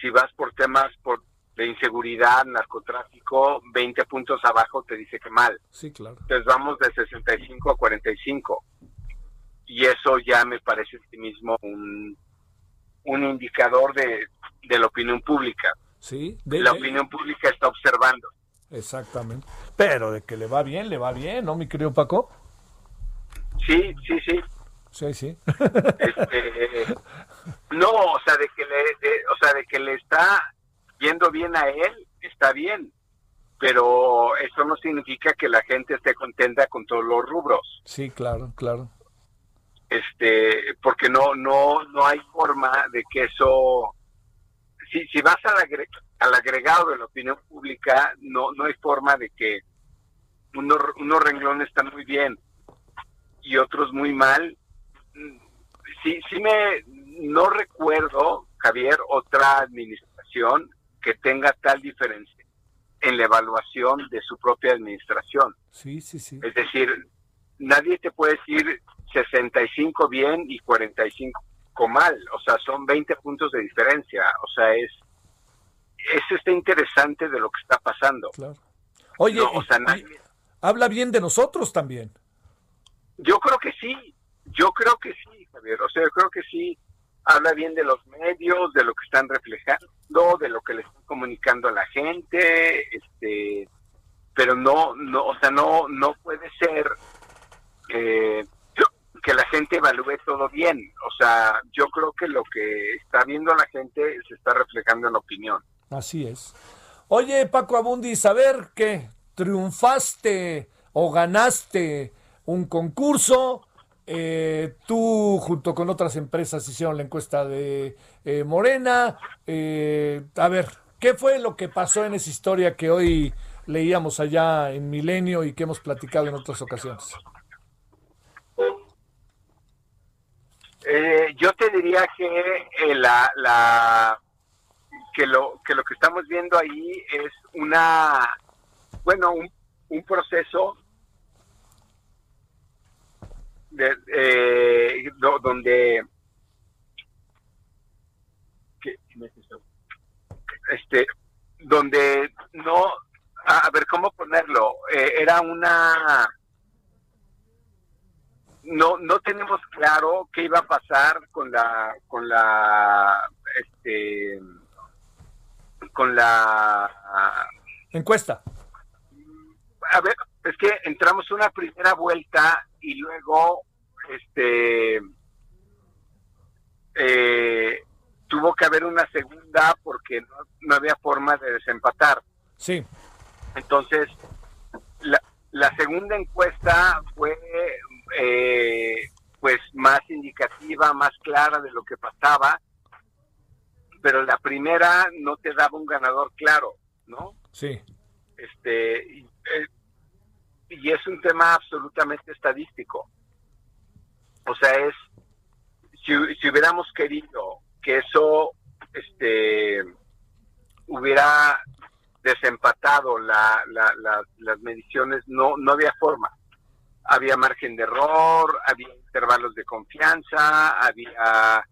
D: Si vas por temas por de inseguridad, narcotráfico, 20 puntos abajo te dice que mal.
A: sí, claro.
D: Entonces vamos de 65 a 45. Y eso ya me parece en sí mismo un, un indicador de, de la opinión pública.
A: Sí, de-
D: La
A: de-
D: opinión pública está observando.
A: exactamente. Pero de que le va bien, le va bien, ¿no, mi querido Paco?
D: Sí, sí, sí.
A: Sí, sí.
D: Este, no, o sea, de que le, de- o sea, de que le está yendo bien a él, está bien. Pero eso no significa que la gente esté contenta con todos los rubros.
A: sí, claro, claro.
D: este porque no no no hay forma de que eso si si vas al, agre- al agregado de la opinión pública no no hay forma de que unos unos renglones están muy bien y otros muy mal sí sí me no recuerdo Javier otra administración que tenga tal diferencia en la evaluación de su propia administración
A: Sí, sí, sí.
D: es decir, nadie te puede decir 65 bien y 45 mal. O sea, son 20 puntos de diferencia. O sea, es, es este interesante de lo que está pasando.
A: Claro. Oye,
D: No, o sea,
A: y-
D: nadie-
A: habla bien de nosotros también.
D: Yo creo que sí, yo creo que sí, Javier. O sea, yo creo que sí habla bien de los medios, de lo que están reflejando, de lo que le están comunicando a la gente, este, pero no, no, o sea, no, no puede ser eh, que la gente evalúe todo bien. O sea, yo creo que lo que está viendo la gente se está reflejando en la opinión.
A: Así es. Oye, Paco Abundis, a ver qué, triunfaste o ganaste un concurso. eh, tú, junto con otras empresas, hicieron la encuesta de eh, Morena. eh, a ver, ¿qué fue lo que pasó en esa historia que hoy leíamos allá en Milenio y que hemos platicado en otras ocasiones?
D: Eh, yo te diría que eh, la, la que lo que lo que estamos viendo ahí es una bueno un, un proceso de, eh, do- donde ¿qué- qué me es esto? este donde no a, a ver cómo ponerlo Eh, era una no no tenemos claro qué iba a pasar con la con la este con la
A: Encuesta.
D: a ver, es que entramos una primera vuelta y luego, este, eh, tuvo que haber una segunda porque no, no había forma de desempatar.
A: Sí.
D: Entonces, la, la segunda encuesta fue, eh, pues, más indicativa, más clara de lo que pasaba, pero la primera no te daba un ganador claro, ¿no?
A: Sí.
D: este y, eh, y es un tema absolutamente estadístico o sea es si, si hubiéramos querido que eso este hubiera desempatado la, la- la- las mediciones no no había forma había margen de error había intervalos de confianza había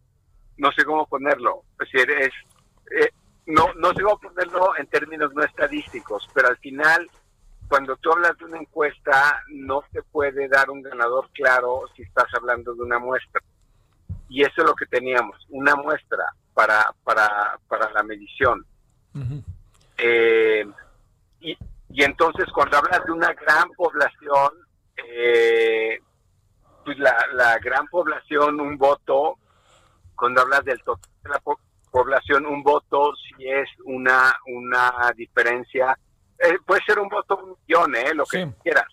D: no sé cómo ponerlo es decir es eh, no, no sé cómo ponerlo en términos no estadísticos, pero al final, cuando tú hablas de una encuesta, no te puede dar un ganador claro si estás hablando de una muestra. Y eso es lo que teníamos, una muestra para, para, para la medición. Eh, y, y entonces cuando hablas de una gran población, eh, pues la, la gran población, un voto, cuando hablas del total de la po- población, un voto si es una, una diferencia, eh, puede ser un voto un millón, eh, lo que
A: Sí.
D: quieras.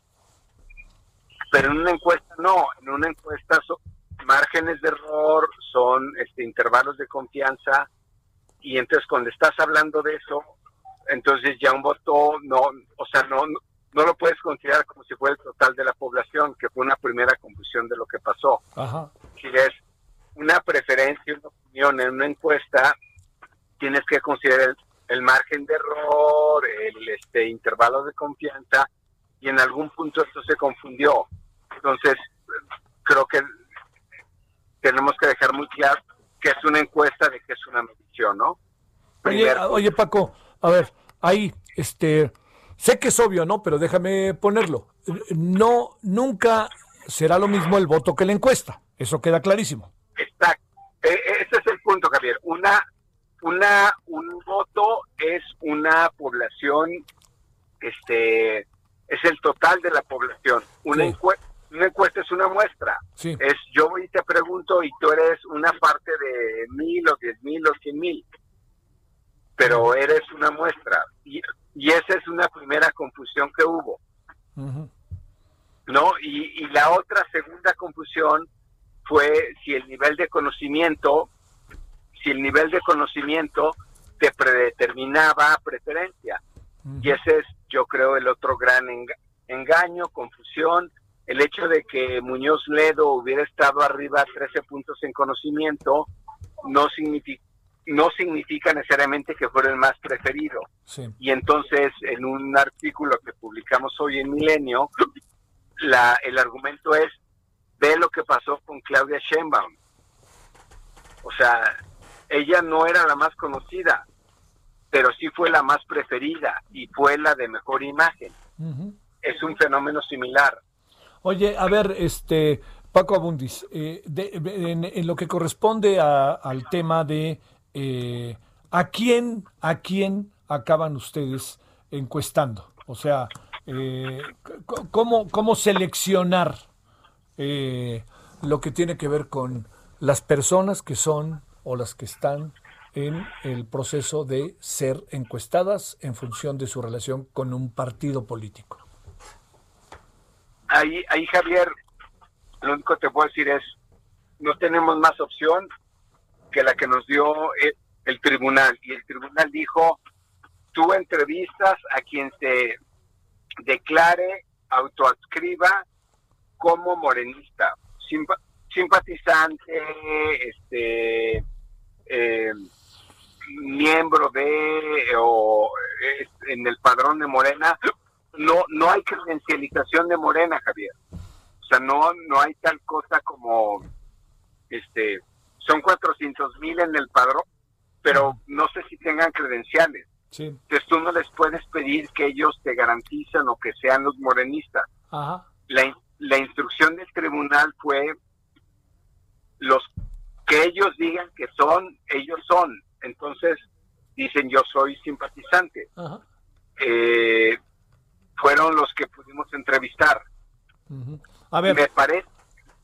D: Pero en una encuesta no, en una encuesta son márgenes de error, son este, intervalos de confianza, y entonces cuando estás hablando de eso, entonces ya un voto no, o sea, no, no, lo puedes considerar como si fuera el total de la población, que fue una primera conclusión de lo que pasó.
A: Ajá.
D: Si es una preferencia, una opinión en una encuesta, tienes que considerar el, el margen de error, el este intervalo de confianza, y en algún punto esto se confundió. Entonces, creo que tenemos que dejar muy claro que es una encuesta de que es una medición, ¿no?
A: Oye, oye, Paco, a ver, ahí, este, sé que es obvio, ¿no? Pero déjame ponerlo. No, nunca será lo mismo el voto que la encuesta. Eso queda clarísimo.
D: Exacto. Eh, eh, ese es el punto, Javier. Una, una, un voto es una población, este, es el total de la población. Una,
A: Sí.
D: encue- una encuesta es una muestra.
A: Sí.
D: Es yo voy y te pregunto y tú eres una parte de mil o diez mil o cien mil, pero eres una muestra. Y, y esa es una primera confusión que hubo. ¿no? Y, y la otra segunda confusión fue si el nivel de conocimiento, si el nivel de conocimiento te predeterminaba preferencia. Y ese es, yo creo, el otro gran enga- engaño, confusión, el hecho de que Muñoz Ledo hubiera estado arriba 13 puntos en conocimiento no significa no significa necesariamente que fuera el más preferido.
A: Sí.
D: Y entonces, en un artículo que publicamos hoy en Milenio, la, el argumento es, ve lo que pasó con Claudia Sheinbaum. O sea, ella no era la más conocida, pero sí fue la más preferida y fue la de mejor imagen. Es un fenómeno similar.
A: Oye, a ver, este, Paco Abundis, eh, de- de- en, en lo que corresponde a- al tema de eh, a quién, a quién acaban ustedes encuestando, o sea, eh, cómo, cómo seleccionar eh, lo que tiene que ver con las personas que son o las que están en el proceso de ser encuestadas en función de su relación con un partido político.
D: Ahí, ahí Javier, lo único que te puedo decir es, no tenemos más opción que la que nos dio el, el tribunal. Y el tribunal dijo, tú entrevistas a quien se declare, autoadscriba como morenista, simpa- simpatizante, este, eh, miembro de o eh, en el padrón de Morena, no no hay credencialización de Morena, Javier. O sea, no, no hay tal cosa como, este, son 400 mil en el padrón, pero no sé si tengan credenciales.
A: Sí.
D: Entonces tú no les puedes pedir que ellos te garanticen o que sean los morenistas.
A: Ajá.
D: La, la instrucción del tribunal fue los que ellos digan que son, ellos son. Entonces dicen yo soy simpatizante.
A: Ajá.
D: Eh, fueron los que pudimos entrevistar.
A: A ver,
D: Me parece,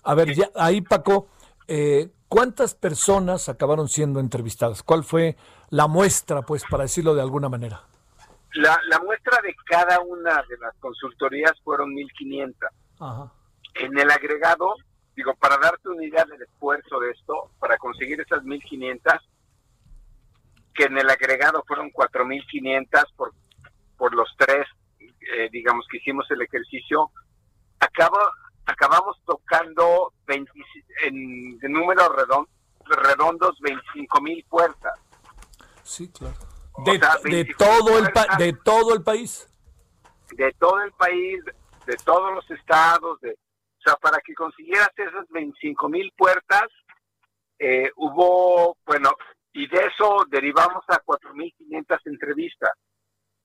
A: a ver, ya, ahí Paco, eh, ¿cuántas personas acabaron siendo entrevistadas? ¿Cuál fue la muestra, pues, para decirlo de alguna manera?
D: la, la muestra de cada una de las consultorías fueron 1.500.
A: Ajá.
D: En el agregado, digo, para darte una idea del esfuerzo de esto, para conseguir esas 1.500, que en el agregado fueron 4.500 por, por los tres, eh, digamos, que hicimos el ejercicio, acabo, acabamos tocando 20 en, números redon- redondos 25.000 puertas.
A: Sí, claro. De,
D: sea,
A: de
D: 25
A: todo el pa- de todo el país.
D: de todo el país, de todos los estados, de, o sea, para que consiguieras esas 25 mil puertas, eh, hubo, bueno, y de eso derivamos a 4.500 entrevistas.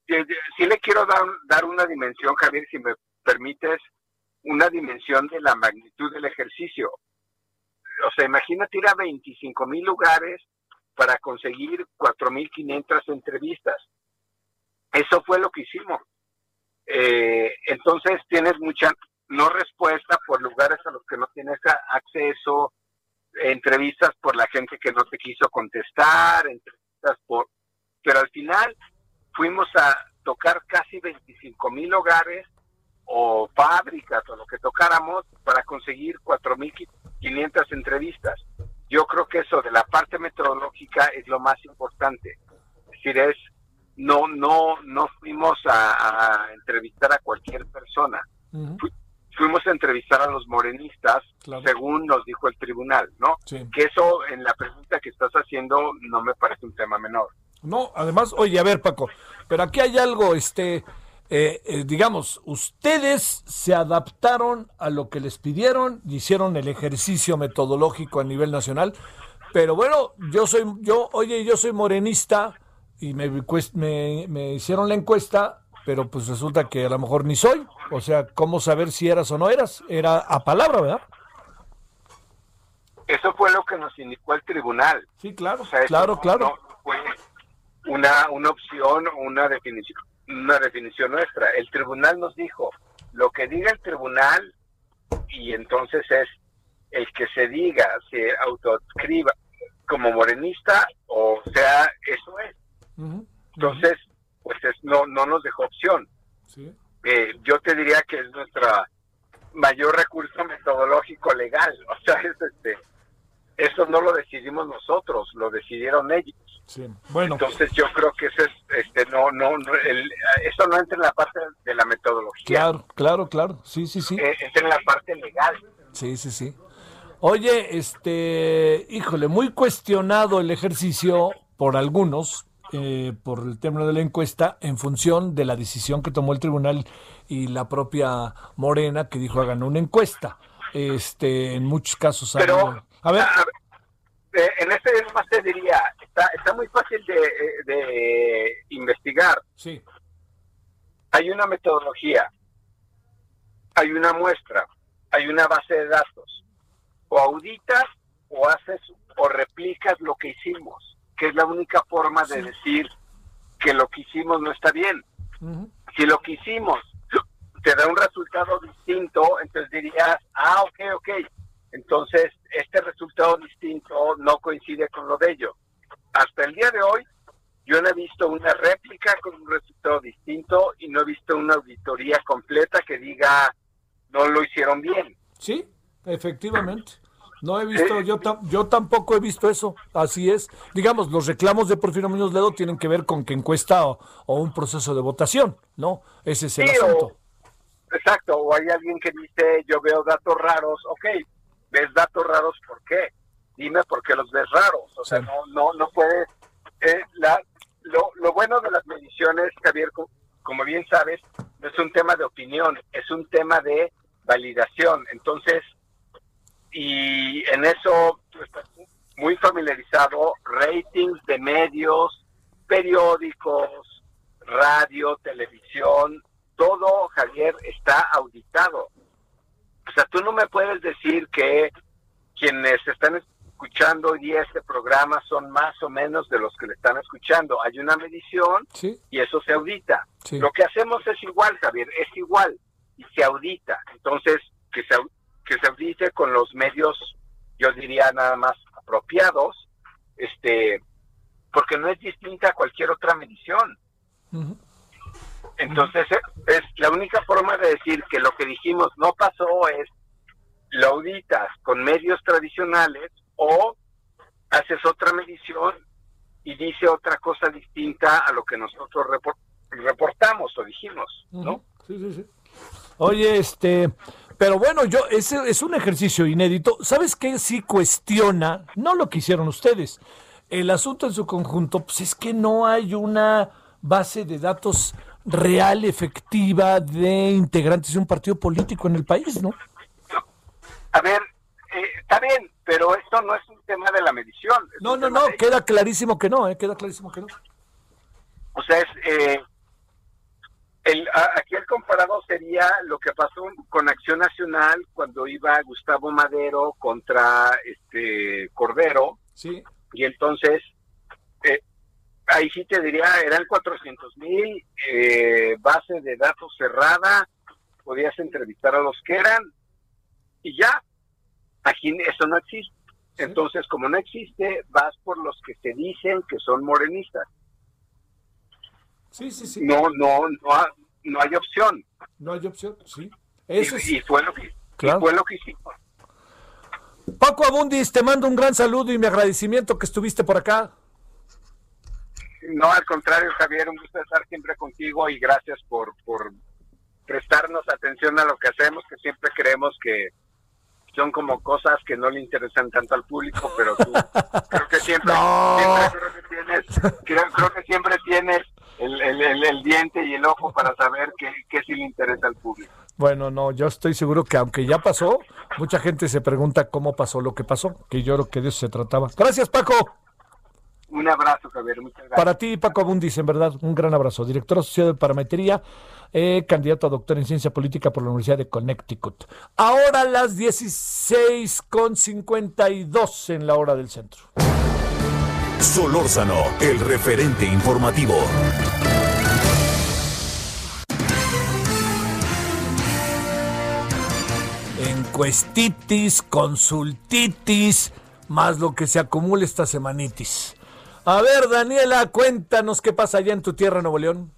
D: Eh, eh, Sí le quiero dar, dar una dimensión, Javier, si me permites, una dimensión de la magnitud del ejercicio. O sea, imagínate ir a 25 mil lugares para conseguir 4.500 entrevistas. Eso fue lo que hicimos. Eh, entonces tienes mucha no respuesta por lugares a los que no tienes acceso, entrevistas por la gente que no te quiso contestar, entrevistas por... Pero al final fuimos a tocar casi 25 mil hogares o fábricas o lo que tocáramos para conseguir 4.500 entrevistas. Yo creo que eso de la parte metodológica es lo más importante. Es decir, es no no no fuimos a, a entrevistar a cualquier persona. Fuimos a entrevistar a los morenistas,
A: Claro.
D: según nos dijo el tribunal, ¿no?
A: Sí.
D: Que eso en la pregunta que estás haciendo no me parece un tema menor.
A: No, además, oye, a ver, Paco, pero aquí hay algo, este, eh, eh, digamos, ustedes se adaptaron a lo que les pidieron y hicieron el ejercicio metodológico a nivel nacional, pero bueno, yo soy, yo, oye, yo soy morenista y me, me, me hicieron la encuesta, pero pues resulta que a lo mejor ni soy, o sea, ¿cómo saber si eras o no eras? Era a palabra, ¿verdad?
D: Eso fue lo que nos indicó el tribunal.
A: Sí, claro,
D: O sea, eso
A: claro,
D: no-
A: claro.
D: no fue una, una opción o una definición, una definición nuestra. El tribunal nos dijo, lo que diga el tribunal, y entonces es el que se diga, se autoescriba como morenista, o sea, eso es. Entonces, pues es, no, no nos dejó opción.
A: sí.
D: Eh, yo te diría que es nuestra mayor recurso metodológico legal. O sea, es este, eso no lo decidimos nosotros, lo decidieron ellos.
A: Sí, bueno,
D: Entonces yo creo que eso es, este, no, no, no, el- eso no entra en la parte de la metodología,
A: claro, claro, claro, sí, sí, sí.
D: eh, entra en la parte legal.
A: Sí, sí, sí. Oye, este, híjole, muy cuestionado el ejercicio por algunos, eh, por el término de la encuesta, en función de la decisión que tomó el tribunal y la propia Morena, que dijo hagan una encuesta. Este, en muchos casos.
D: Pero,
A: a ver,
D: a- eh, en este más te diría, está, está muy fácil de, eh, de investigar.
A: sí,
D: hay una metodología, hay una muestra, hay una base de datos. O auditas o haces o replicas lo que hicimos, que es la única forma de decir que lo que hicimos no está bien. Si lo que hicimos te da un resultado distinto, entonces dirías, ah, ok, ok. Entonces, este resultado distinto no coincide con lo de ellos. Hasta el día de hoy, yo no he visto una réplica con un resultado distinto y no he visto una auditoría completa que diga, no lo hicieron bien.
A: sí, efectivamente. No he visto, yo, yo tampoco he visto eso. Así es. Digamos, los reclamos de Porfirio Muñoz Ledo tienen que ver con que encuesta o, o un proceso de votación, ¿no? Ese es el
D: Sí,
A: asunto.
D: o- exacto, o hay alguien que dice, yo veo datos raros, ok, ves datos raros, ¿por qué? Dime por qué los ves raros, o sea,
A: Sí.
D: no, no, no puedes, eh, la, lo, lo bueno de las mediciones, Javier, co- como bien sabes, no es un tema de opinión, es un tema de validación. Entonces, y en eso tú estás muy familiarizado, ratings de medios, periódicos, radio, televisión, todo, Javier, está auditado. O sea, tú no me puedes decir que quienes están escuchando hoy día este programa son más o menos de los que le están escuchando. Hay una medición y eso se audita. Lo que hacemos es igual, Javier, es igual y se audita. Entonces, que se, que se audite con los medios, yo diría nada más apropiados, este, porque no es distinta a cualquier otra medición. Entonces, es la única forma de decir que lo que dijimos no pasó es lo auditas con medios tradicionales o haces otra medición y dice otra cosa distinta a lo que nosotros reportamos o dijimos, ¿no? Sí, sí, sí.
A: Oye, este, pero bueno, yo ese es un ejercicio inédito. ¿Sabes qué sí cuestiona? No lo que hicieron ustedes. El asunto en su conjunto, pues es que no hay una base de datos real, efectiva de integrantes de un partido político en el país, ¿no?
D: A ver, eh, está bien, pero esto no es un tema de la medición.
A: No, no, no, queda clarísimo que no, eh, queda clarísimo que no.
D: O sea, es, eh, el, aquí el comparado sería lo que pasó con Acción Nacional cuando iba Gustavo Madero contra este Cordero.
A: Sí.
D: Y entonces, eh, ahí sí te diría, eran 400 mil, eh, base de datos cerrada, podías entrevistar a los que eran, y ya, aquí eso no existe. Entonces, como no existe, vas por los que se dicen que son morenistas.
A: Sí, sí, sí.
D: No, no, no, no hay opción.
A: No hay opción, sí.
D: Eso y, fue lo que, fue lo que hicimos.
A: Paco Abundis, te mando un gran saludo y mi agradecimiento que estuviste por acá.
D: No, al contrario, Javier, un gusto estar siempre contigo y gracias por, por prestarnos atención a lo que hacemos, que siempre creemos que son como cosas que no le interesan tanto al público, pero tú creo que siempre, creo que tienes, creo, que siempre tienes el, el, el, diente y el ojo para saber qué, qué sí le interesa al público.
A: Bueno, no, yo estoy seguro que aunque ya pasó, mucha gente se pregunta cómo pasó lo que pasó, que yo creo que de eso se trataba. Gracias, Paco.
D: Un abrazo, Javier. Muchas gracias.
A: Para ti, Paco Abundis, en verdad, un gran abrazo. Director asociado de Parametría, eh, candidato a doctor en ciencia política por la Universidad de Connecticut. Ahora las 16.52 en la hora del centro.
B: Solórzano, el referente informativo.
A: Encuestitis, consultitis, más lo que se acumula esta semanitis. A ver, Daniela, cuéntanos qué pasa allá en tu tierra, Nuevo León.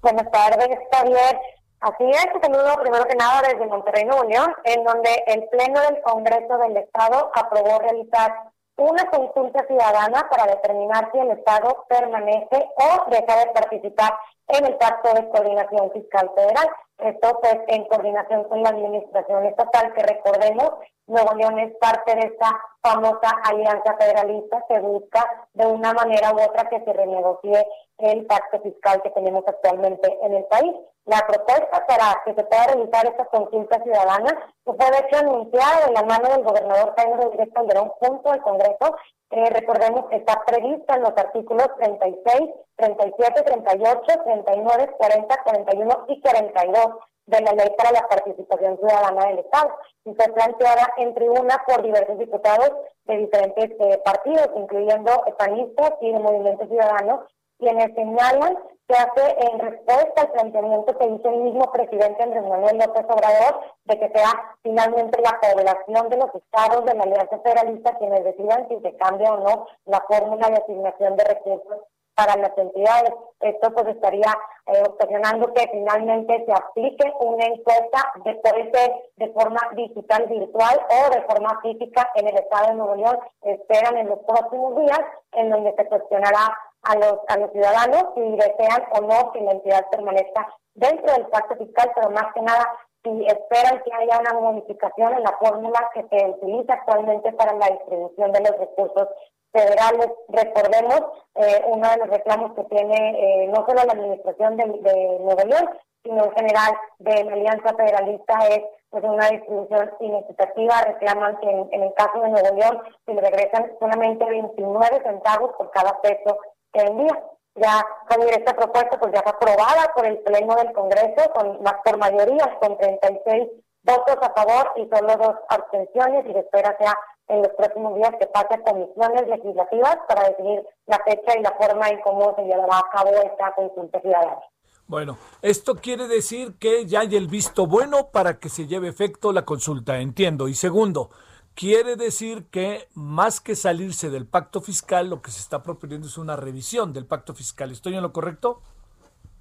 E: Buenas tardes, Javier. Así es, saludo primero que nada desde Monterrey, Nuevo León, en donde el Pleno del Congreso del Estado aprobó realizar una consulta ciudadana para determinar si el Estado permanece o deja de participar en el Pacto de Coordinación Fiscal Federal. Esto pues en coordinación con la Administración Estatal, que recordemos, Nuevo León es parte de esta famosa alianza federalista que busca de una manera u otra que se renegocie el pacto fiscal que tenemos actualmente en el país. La propuesta para que se pueda realizar esta consulta ciudadana se fue de hecho anunciada de la mano del gobernador Jaime Rodríguez Calderón junto al Congreso eh, recordemos que está prevista en los artículos 36, 37, 38, 39, 40, 41 y 42 de la Ley para la Participación Ciudadana del Estado. Y fue planteada en tribuna por diversos diputados de diferentes eh, partidos, incluyendo panistas y de Movimiento Ciudadano, quienes señalan que hace en respuesta al planteamiento que hizo el mismo presidente Andrés Manuel López Obrador de que sea finalmente la población de los estados de la Alianza Federalista quienes decidan si se cambia o no la fórmula de asignación de recursos para las entidades. Esto pues estaría eh, ocasionando que finalmente se aplique una encuesta de puede de forma digital virtual o de forma física en el estado de Nuevo León. Esperan en los próximos días en donde se cuestionará a los, a los ciudadanos si desean o no que la entidad permanezca dentro del pacto fiscal, pero más que nada si esperan que haya una modificación en la fórmula que se utiliza actualmente para la distribución de los recursos federales. Recordemos, eh, uno de los reclamos que tiene eh, no solo la administración de, Nuevo León, sino en general de la Alianza Federalista es pues una distribución inequitativa. Reclaman que en, el caso de Nuevo León se le regresan solamente 29 centavos por cada peso que envía. Ya, Javier, esta propuesta pues ya fue aprobada por el Pleno del Congreso con por mayoría, con 36 votos a favor y solo dos abstenciones y se espera sea en los próximos días que pase a comisiones legislativas para definir la fecha y la forma en cómo se llevará a cabo esta consulta ciudadana.
A: Bueno, esto quiere decir que ya hay el visto bueno para que se lleve efecto la consulta, entiendo. Y segundo, quiere decir que más que salirse del pacto fiscal, lo que se está proponiendo es una revisión del pacto fiscal. ¿Estoy en lo correcto?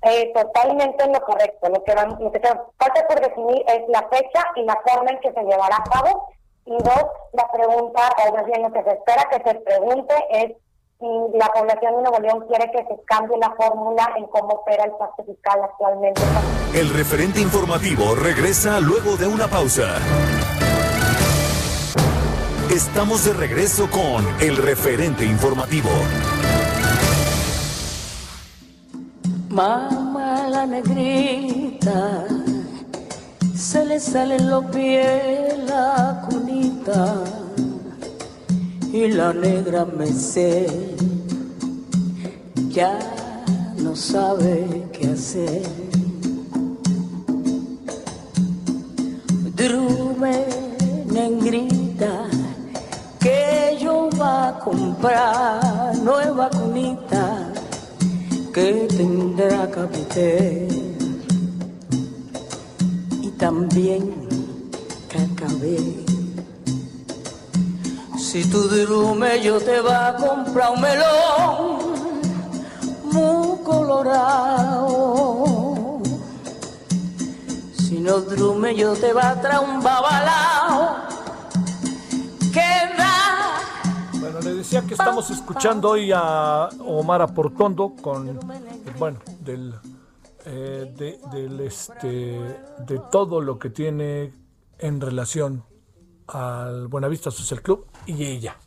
E: Eh, totalmente en lo correcto. Lo que, lo que falta por definir es la fecha y la forma en que se llevará a cabo. Y dos, la pregunta, o más bien lo que se espera que se pregunte es si la población de Nuevo León quiere que se cambie la fórmula en cómo opera el pacto fiscal actualmente.
B: El referente informativo regresa luego de una pausa. Estamos de regreso con el referente informativo.
F: Mamá la negrita, se le salen los pies la cunita y la negra me sé, ya no sabe qué hacer. Drume negrita, comprar nueva cunita que tendrá que y también cacabé. Si tú drume yo te va a comprar un melón muy colorado. Si no drume yo te va a traer un babalao
A: Le decía que estamos escuchando hoy a Omar Aportondo con, bueno, del, eh, de, del este, de todo lo que tiene en relación al Buenavista Social Club y ella,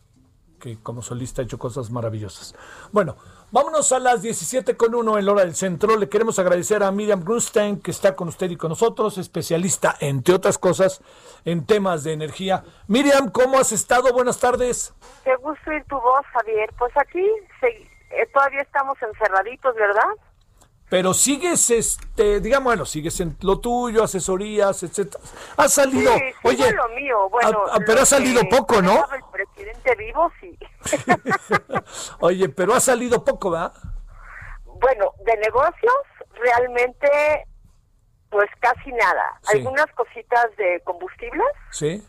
A: que como solista ha hecho cosas maravillosas. Bueno, vámonos a las 17 con uno en la hora del centro. Le queremos agradecer a Miriam Grunstein, que está con usted y con nosotros, especialista, entre otras cosas, en temas de energía. Miriam, ¿cómo has estado? Buenas tardes.
G: Qué gusto oír tu voz, Javier. Pues aquí eh, todavía estamos encerraditos, ¿verdad?
A: Pero sigues, este, digamos, bueno, sigues en lo tuyo, asesorías, etcétera. Ha salido, oye,
G: lo mío. Bueno,
A: pero ha salido poco, ¿no?
G: El presidente vivo, sí.
A: oye, pero ha salido poco, ¿verdad?
G: Bueno, de negocios, realmente, pues casi nada. Algunas cositas de combustibles.
A: Sí.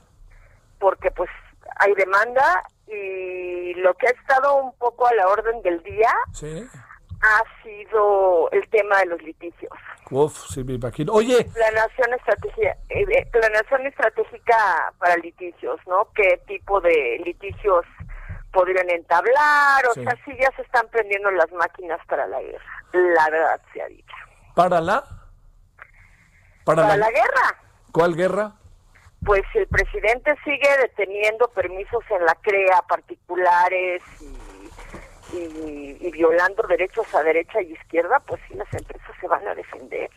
G: Porque, pues, hay demanda y lo que ha estado un poco a la orden del día.
A: Sí
G: ha sido el tema de los litigios.
A: Uf, sí, me imagino. Oye.
G: Planación, estrategia, eh, planación estratégica para litigios, ¿no? ¿Qué tipo de litigios podrían entablar? O sea, sí ya se están prendiendo las máquinas para la guerra. La verdad se ha dicho.
A: ¿Para la?
G: Para, la... guerra.
A: ¿Cuál guerra?
G: Pues el presidente sigue deteniendo permisos en la CREA particulares y y, violando derechos a derecha y izquierda, pues sí, las empresas se van a defender.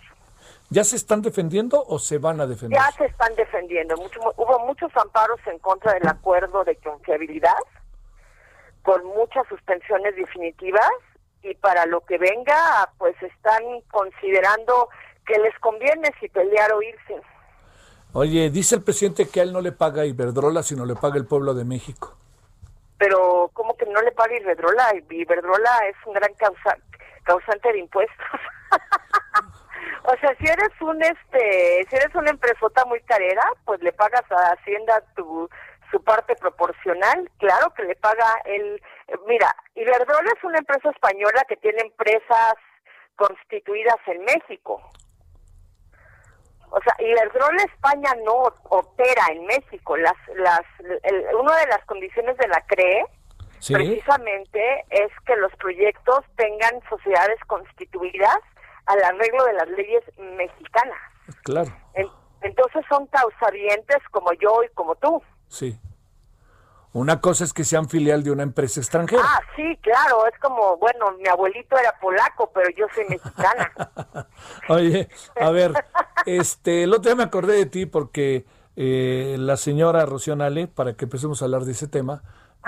A: ¿Ya se están defendiendo o se van a defender?
G: Ya se están defendiendo. Mucho, hubo muchos amparos en contra del acuerdo de confiabilidad, con muchas suspensiones definitivas, y para lo que venga, pues están considerando que les conviene si pelear o irse.
A: Oye, dice el presidente que a él no le paga Iberdrola, sino le paga el pueblo de México
G: pero ¿cómo que no le paga Iberdrola? Iberdrola es un gran causa, causante de impuestos. o sea, si eres un este, si eres una empresota muy carera, pues le pagas a Hacienda tu su parte proporcional, claro que le paga el mira, Iberdrola es una empresa española que tiene empresas constituidas en México. O sea, Iberdrola España no opera en México. Las, las, una de las condiciones de la CRE precisamente es que los proyectos tengan sociedades constituidas al arreglo de las leyes mexicanas.
A: Claro.
G: entonces son causadientes como yo y como tú.
A: Sí. Una cosa es que sean filial de una empresa extranjera.
G: Ah, sí, claro, es como, bueno, mi abuelito era polaco, pero yo soy mexicana.
A: Oye, a ver, este, el otro día me acordé de ti porque eh, la señora Rocío Nale, para que empecemos a hablar de ese tema,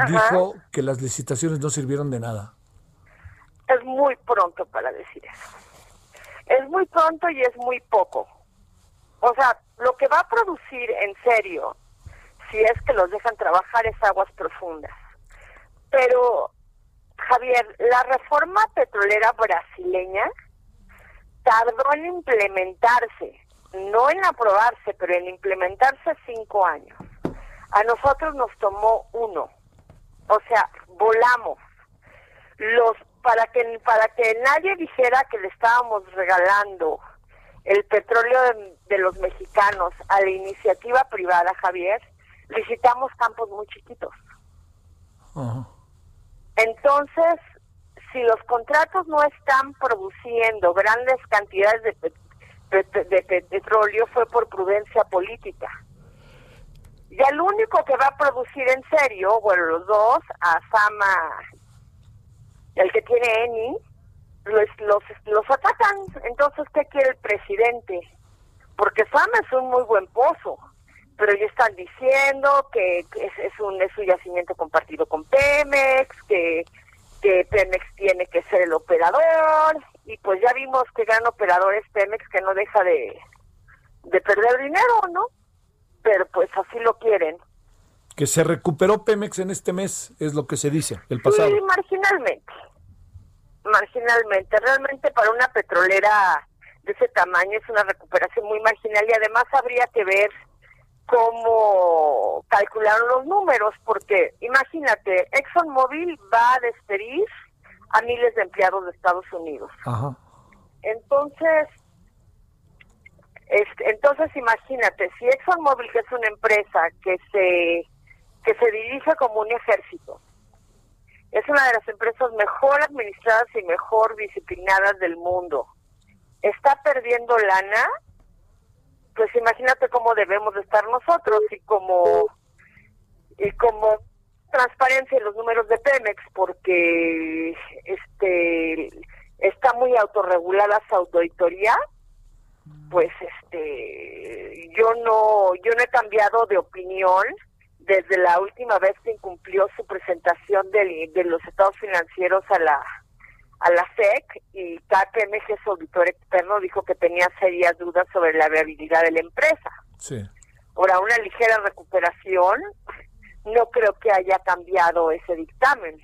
A: dijo que las licitaciones no sirvieron de nada.
G: Es muy pronto para decir eso. Es muy pronto y es muy poco. O sea, lo que va a producir en serio si es que los dejan trabajar es aguas profundas. Pero, Javier, la reforma petrolera brasileña tardó en implementarse, no en aprobarse, pero en implementarse cinco años. A nosotros nos tomó uno. O sea, volamos. Los para que para que nadie dijera que le estábamos regalando el petróleo de, de los mexicanos a la iniciativa privada, Javier, licitamos campos muy chiquitos. Entonces, si los contratos no están produciendo grandes cantidades de, petróleo fue por prudencia política. Y el único que va a producir en serio, bueno, los dos, a Sama, el que tiene Eni, los, los, los atacan. Entonces, ¿qué quiere el presidente? Porque Sama es un muy buen pozo pero ya están diciendo que, es, un, es un yacimiento compartido con Pemex, que, que Pemex tiene que ser el operador, y pues ya vimos que gran operador es Pemex, que no deja de, de perder dinero, ¿no? Pero pues así lo quieren.
A: Que se recuperó Pemex en este mes, es lo que se dice, el pasado.
G: Sí, marginalmente. Marginalmente. Realmente para una petrolera de ese tamaño es una recuperación muy marginal y además habría que ver cómo calcularon los números, porque imagínate, ExxonMobil va a despedir a miles de empleados de Estados Unidos. Entonces, este, entonces imagínate, si ExxonMobil, que es una empresa que se que se dirige como un ejército, es una de las empresas mejor administradas y mejor disciplinadas del mundo, está perdiendo lana, pues imagínate cómo debemos estar nosotros y como y como transparencia en los números de Pemex porque este está muy autorregulada su auditoría. Pues este yo no yo no he cambiado de opinión desde la última vez que incumplió su presentación de, de los estados financieros a la a la SEC y KPMG, su auditor externo, dijo que tenía serias dudas sobre la viabilidad de la empresa.
A: Sí.
G: Ahora, una ligera recuperación, no creo que haya cambiado ese dictamen.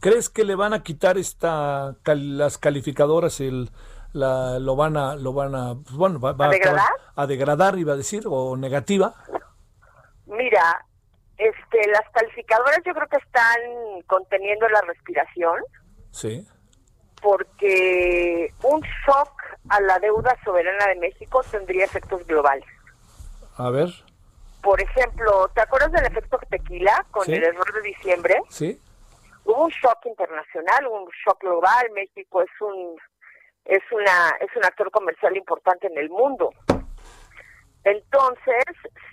A: ¿Crees que le van a quitar esta las calificadoras el la, lo van a lo van a pues, bueno va,
G: ¿A, degradar?
A: a degradar iba a decir o negativa?
G: Mira, este las calificadoras yo creo que están conteniendo la respiración
A: Sí.
G: Porque un shock a la deuda soberana de México tendría efectos globales.
A: A ver.
G: Por ejemplo, ¿te acuerdas del efecto tequila con el error de diciembre?
A: Sí.
G: Hubo un shock internacional, un shock global. México es un es una es un actor comercial importante en el mundo. Entonces,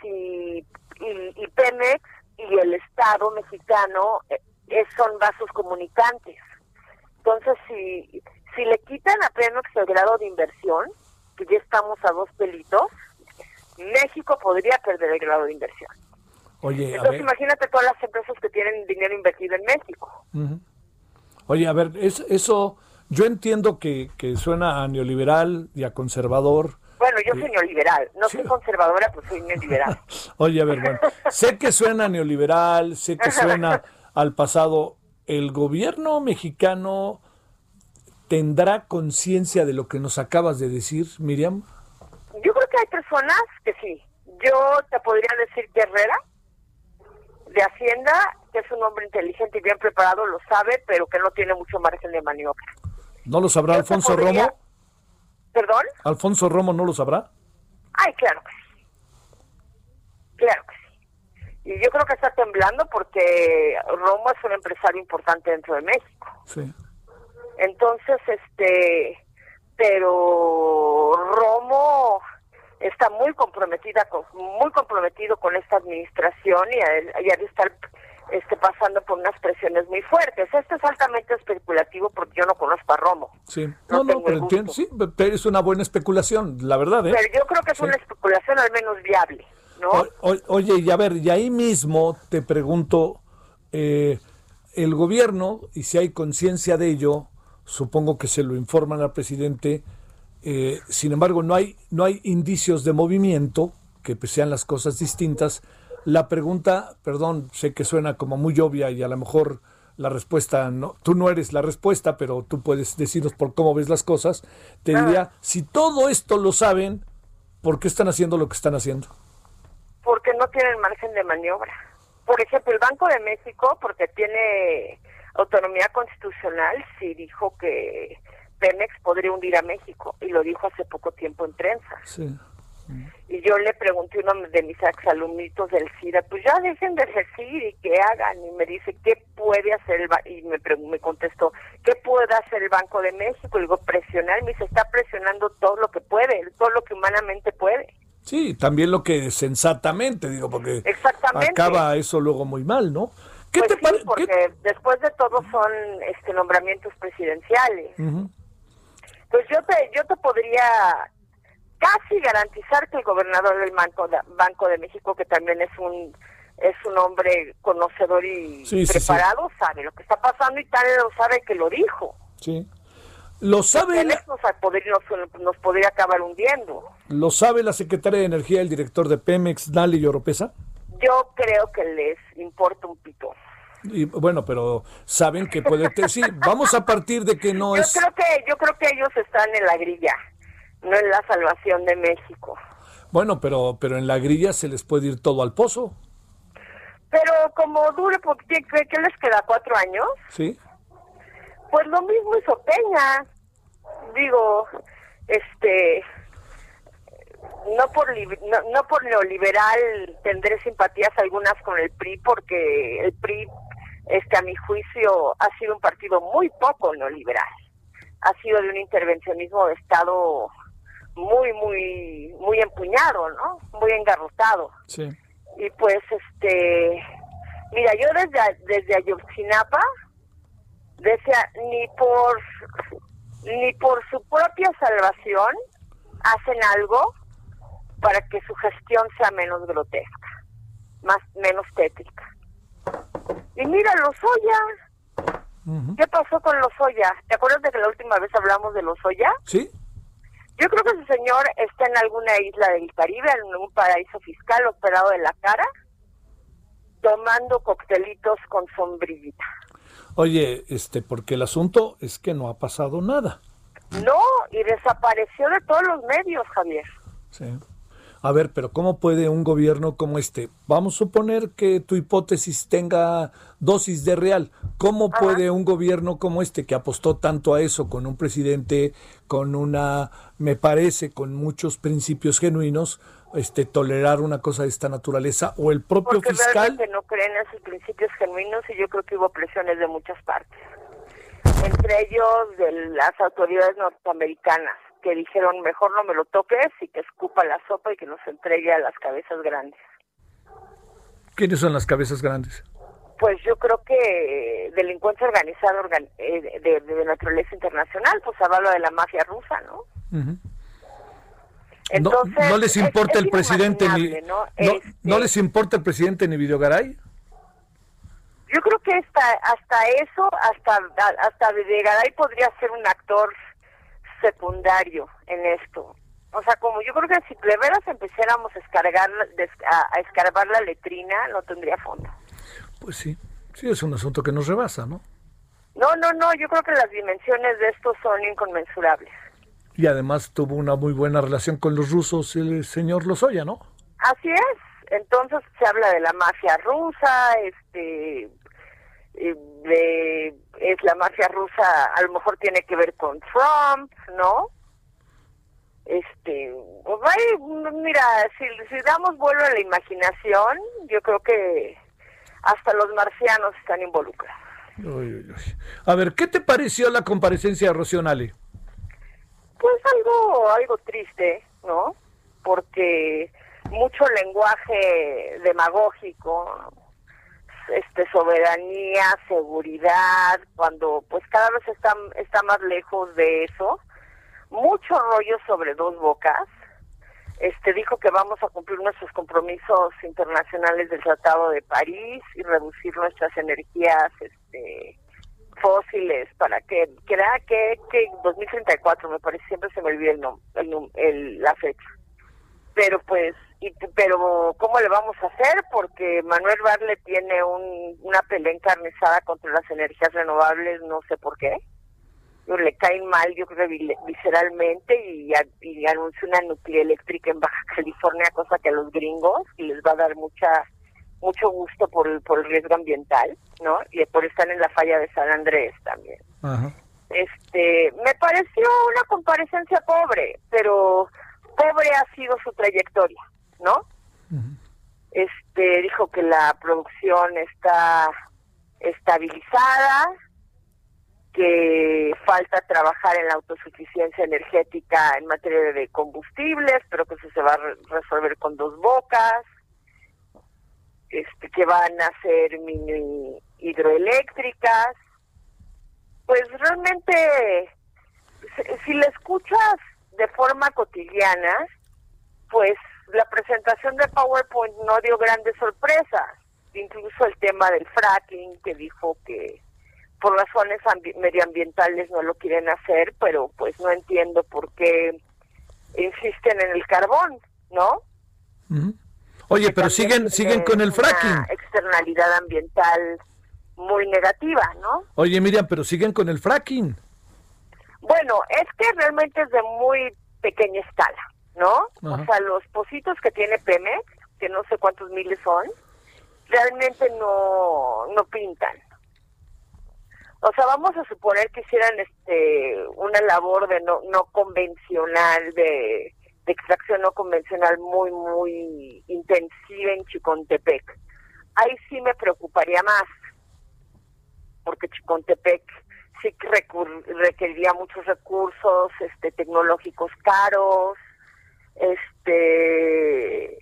G: si y, y Pemex y el Estado mexicano eh, son vasos comunicantes. Entonces, si, si le quitan a Pemex el grado de inversión, que ya estamos a dos pelitos, México podría perder el grado de inversión.
A: Oye,
G: Entonces, imagínate todas las empresas que tienen dinero invertido en México.
A: Oye, a ver, es, eso, yo entiendo que, que suena a neoliberal y a conservador.
G: Bueno, yo soy neoliberal, no soy conservadora, pues soy neoliberal.
A: Oye, a ver, bueno, sé que suena neoliberal, sé que suena al pasado, ¿el gobierno mexicano tendrá conciencia de lo que nos acabas de decir, Miriam?
G: Yo creo que hay personas que sí. Yo te podría decir que Herrera, de Hacienda, que es un hombre inteligente y bien preparado, lo sabe, pero que no tiene mucho margen de maniobra.
A: ¿No lo sabrá Alfonso Romo?
G: ¿Perdón?
A: ¿Alfonso Romo no lo sabrá?
G: Ay, claro que sí. Claro que sí. Y yo creo que está temblando porque Romo es un empresario importante dentro de México.
A: Sí.
G: Entonces, este, pero Romo está muy comprometida con, muy comprometido con esta administración y, a, y está esté pasando por unas presiones muy fuertes. Esto es altamente especulativo porque yo no conozco a Romo.
A: Sí, no, no, pero entiendo, sí, pero es una buena especulación, la verdad, ¿eh?
G: Pero yo creo que es una especulación al menos viable, ¿no?
A: oye, y a ver, y ahí mismo te pregunto, eh, el gobierno, y si hay conciencia de ello, supongo que se lo informan al presidente, eh, sin embargo, no hay, no hay indicios de movimiento, que sean las cosas distintas. La pregunta, perdón, sé que suena como muy obvia y a lo mejor la respuesta, no, tú no eres la respuesta, pero tú puedes decirnos por cómo ves las cosas. Te diría, si todo esto lo saben, ¿por qué están haciendo lo que están haciendo?
G: Porque no tienen margen de maniobra. Por ejemplo, el Banco de México, porque tiene autonomía constitucional, sí dijo que Pemex podría hundir a México y lo dijo hace poco tiempo en prensa.
A: Sí.
G: Y yo le pregunté a uno de mis exalumnitos del CIRA, pues ya dejen de decir y que hagan. Y me dice, ¿qué puede hacer el Y me, me contestó, ¿qué puede hacer el Banco de México? Y digo, presionar. Me dice, está presionando todo lo que puede, todo lo que humanamente puede.
A: Sí, también lo que sensatamente, digo, porque acaba eso luego muy mal, ¿no?
G: ¿Qué pues te sí, porque después de todo son este nombramientos presidenciales. Pues yo te, yo te podría casi garantizar que el gobernador del Banco de, Banco de México, que también es un es un hombre conocedor y preparado, sabe lo que está pasando y tal lo sabe que lo dijo.
A: Sí. Lo sabe.
G: La... Nos, nos, podría acabar hundiendo.
A: ¿Lo sabe la secretaria de Energía, el director de Pemex, Dali Oropesa?
G: Yo creo que les importa un pito.
A: Y, bueno, pero saben que puede. sí, vamos a partir de que no es.
G: Yo creo que yo creo que ellos están en la grilla no en la salvación de México.
A: Bueno, pero, pero en la grilla se les puede ir todo al pozo.
G: Pero como dure, ¿qué, qué les queda? ¿Cuatro años?
A: Sí.
G: Pues lo mismo hizo Peña. Digo, este, no por no, no, por neoliberal tendré simpatías algunas con el PRI porque el PRI este a mi juicio ha sido un partido muy poco neoliberal ha sido de un intervencionismo de estado muy, muy, muy empuñado, ¿no? Muy engarrotado.
A: Sí.
G: Y pues, este, mira, yo desde, desde Ayotzinapa decía, ni por, ni por su propia salvación hacen algo para que su gestión sea menos grotesca, más, menos tétrica. Y mira, los Oya, ¿qué pasó con los Oya? ¿Te acuerdas de que la última vez hablamos de los Oya?
A: Sí.
G: Yo creo que ese señor está en alguna isla del Caribe, en un paraíso fiscal operado de la cara, tomando coctelitos con sombrillita.
A: Oye, este, porque el asunto es que no ha pasado nada.
G: No, y desapareció de todos los medios, Javier.
A: Sí. A ver, pero ¿cómo puede un gobierno como este? Vamos a suponer que tu hipótesis tenga dosis de real. ¿Cómo puede un gobierno como este, que apostó tanto a eso, con un presidente, con una, me parece, con muchos principios genuinos, este, tolerar una cosa de esta naturaleza? ¿O el propio
G: Porque
A: fiscal?
G: que no creen en sus principios genuinos y yo creo que hubo presiones de muchas partes. Entre ellos de las autoridades norteamericanas que dijeron mejor no me lo toques y que escupa la sopa y que nos entregue a las cabezas grandes.
A: ¿Quiénes son las cabezas grandes?
G: Pues yo creo que delincuencia organizada eh, de, naturaleza internacional, pues habla de la mafia rusa, ¿no?
A: Entonces, no, les importa el presidente ni ¿no? Este les importa el presidente ni Videogaray.
G: Yo creo que hasta hasta eso, hasta hasta Videogaray podría ser un actor secundario en esto. O sea, como yo creo que si de veras empezáramos a, escargar, a, escarbar la letrina, no tendría fondo.
A: Pues sí, sí, es un asunto que nos rebasa, ¿no?
G: No, no, no, yo creo que las dimensiones de esto son inconmensurables.
A: Y además tuvo una muy buena relación con los rusos el señor Lozoya, ¿no?
G: Así es. Entonces se habla de la mafia rusa, este, de es la mafia rusa a lo mejor tiene que ver con Trump, ¿no? Este, pues mira, si, si damos vuelo a la imaginación, yo creo que hasta los marcianos están involucrados.
A: A ver, ¿qué te pareció la comparecencia de Rocionale?
G: Pues algo, algo triste, ¿no? Porque mucho lenguaje demagógico, este soberanía, seguridad, cuando pues cada vez está, está más lejos de eso. Mucho rollo sobre dos bocas. Este dijo que vamos a cumplir nuestros compromisos internacionales del Tratado de París y reducir nuestras energías este fósiles para que que que, que 2034 me parece siempre se me olvida el, el, el la fecha. Pero pues y, pero cómo le vamos a hacer porque Manuel Barle tiene un, una pelea encarnizada contra las energías renovables no sé por qué. Le caen mal yo creo visceralmente y, anunció una nuclear eléctrica en Baja California cosa que a los gringos y les va a dar mucha mucho gusto por el, por el riesgo ambiental, ¿no? Y por estar en la falla de San Andrés también. Este, me pareció una comparecencia pobre, pero pobre ha sido su trayectoria, ¿no? Este, dijo que la producción está estabilizada, que falta trabajar en la autosuficiencia energética en materia de combustibles, pero que eso se va a resolver con dos bocas, este, que van a ser mini hidroeléctricas. Pues realmente, si la escuchas de forma cotidiana, pues la presentación de PowerPoint no dio grandes sorpresas. Incluso el tema del fracking, que dijo que por razones medioambientales no lo quieren hacer, pero pues no entiendo por qué insisten en el carbón, ¿no?
A: Oye, pero siguen siguen con el fracking. Una
G: externalidad ambiental muy negativa, ¿no?
A: Oye, Miriam, pero siguen con el fracking.
G: Bueno, es que realmente es de muy pequeña escala, ¿no? O sea, los pocitos que tiene Pemex, que no sé cuántos miles son, realmente no no pintan. O sea, vamos a suponer que hicieran este una labor de no no convencional de extracción no convencional muy, muy intensiva en Chicontepec. Ahí sí me preocuparía más, porque Chicontepec sí que requeriría muchos recursos este tecnológicos caros, este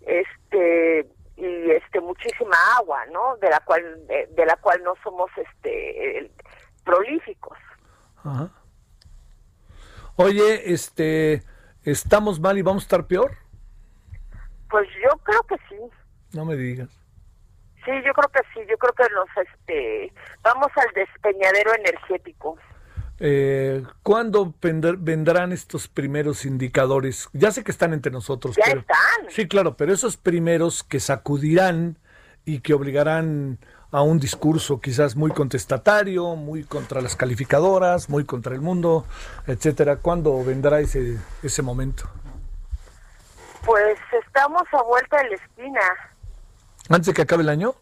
G: este y este muchísima agua, ¿no? De la cual de, la cual no somos este prolíficos.
A: Oye, este ¿Estamos mal y vamos a estar peor?
G: Pues yo creo que sí.
A: No me digas.
G: Sí, yo creo que sí. Yo creo que nos, este, vamos al despeñadero energético.
A: Eh, ¿Cuándo vendrán estos primeros indicadores? Ya sé que están entre nosotros.
G: Ya están.
A: Sí, claro, pero esos primeros que sacudirán y que obligarán a un discurso quizás muy contestatario, muy contra las calificadoras, muy contra el mundo, etcétera. ¿Cuándo vendrá ese ese momento?
G: Pues estamos a vuelta de la esquina.
A: ¿Antes de que acabe el año?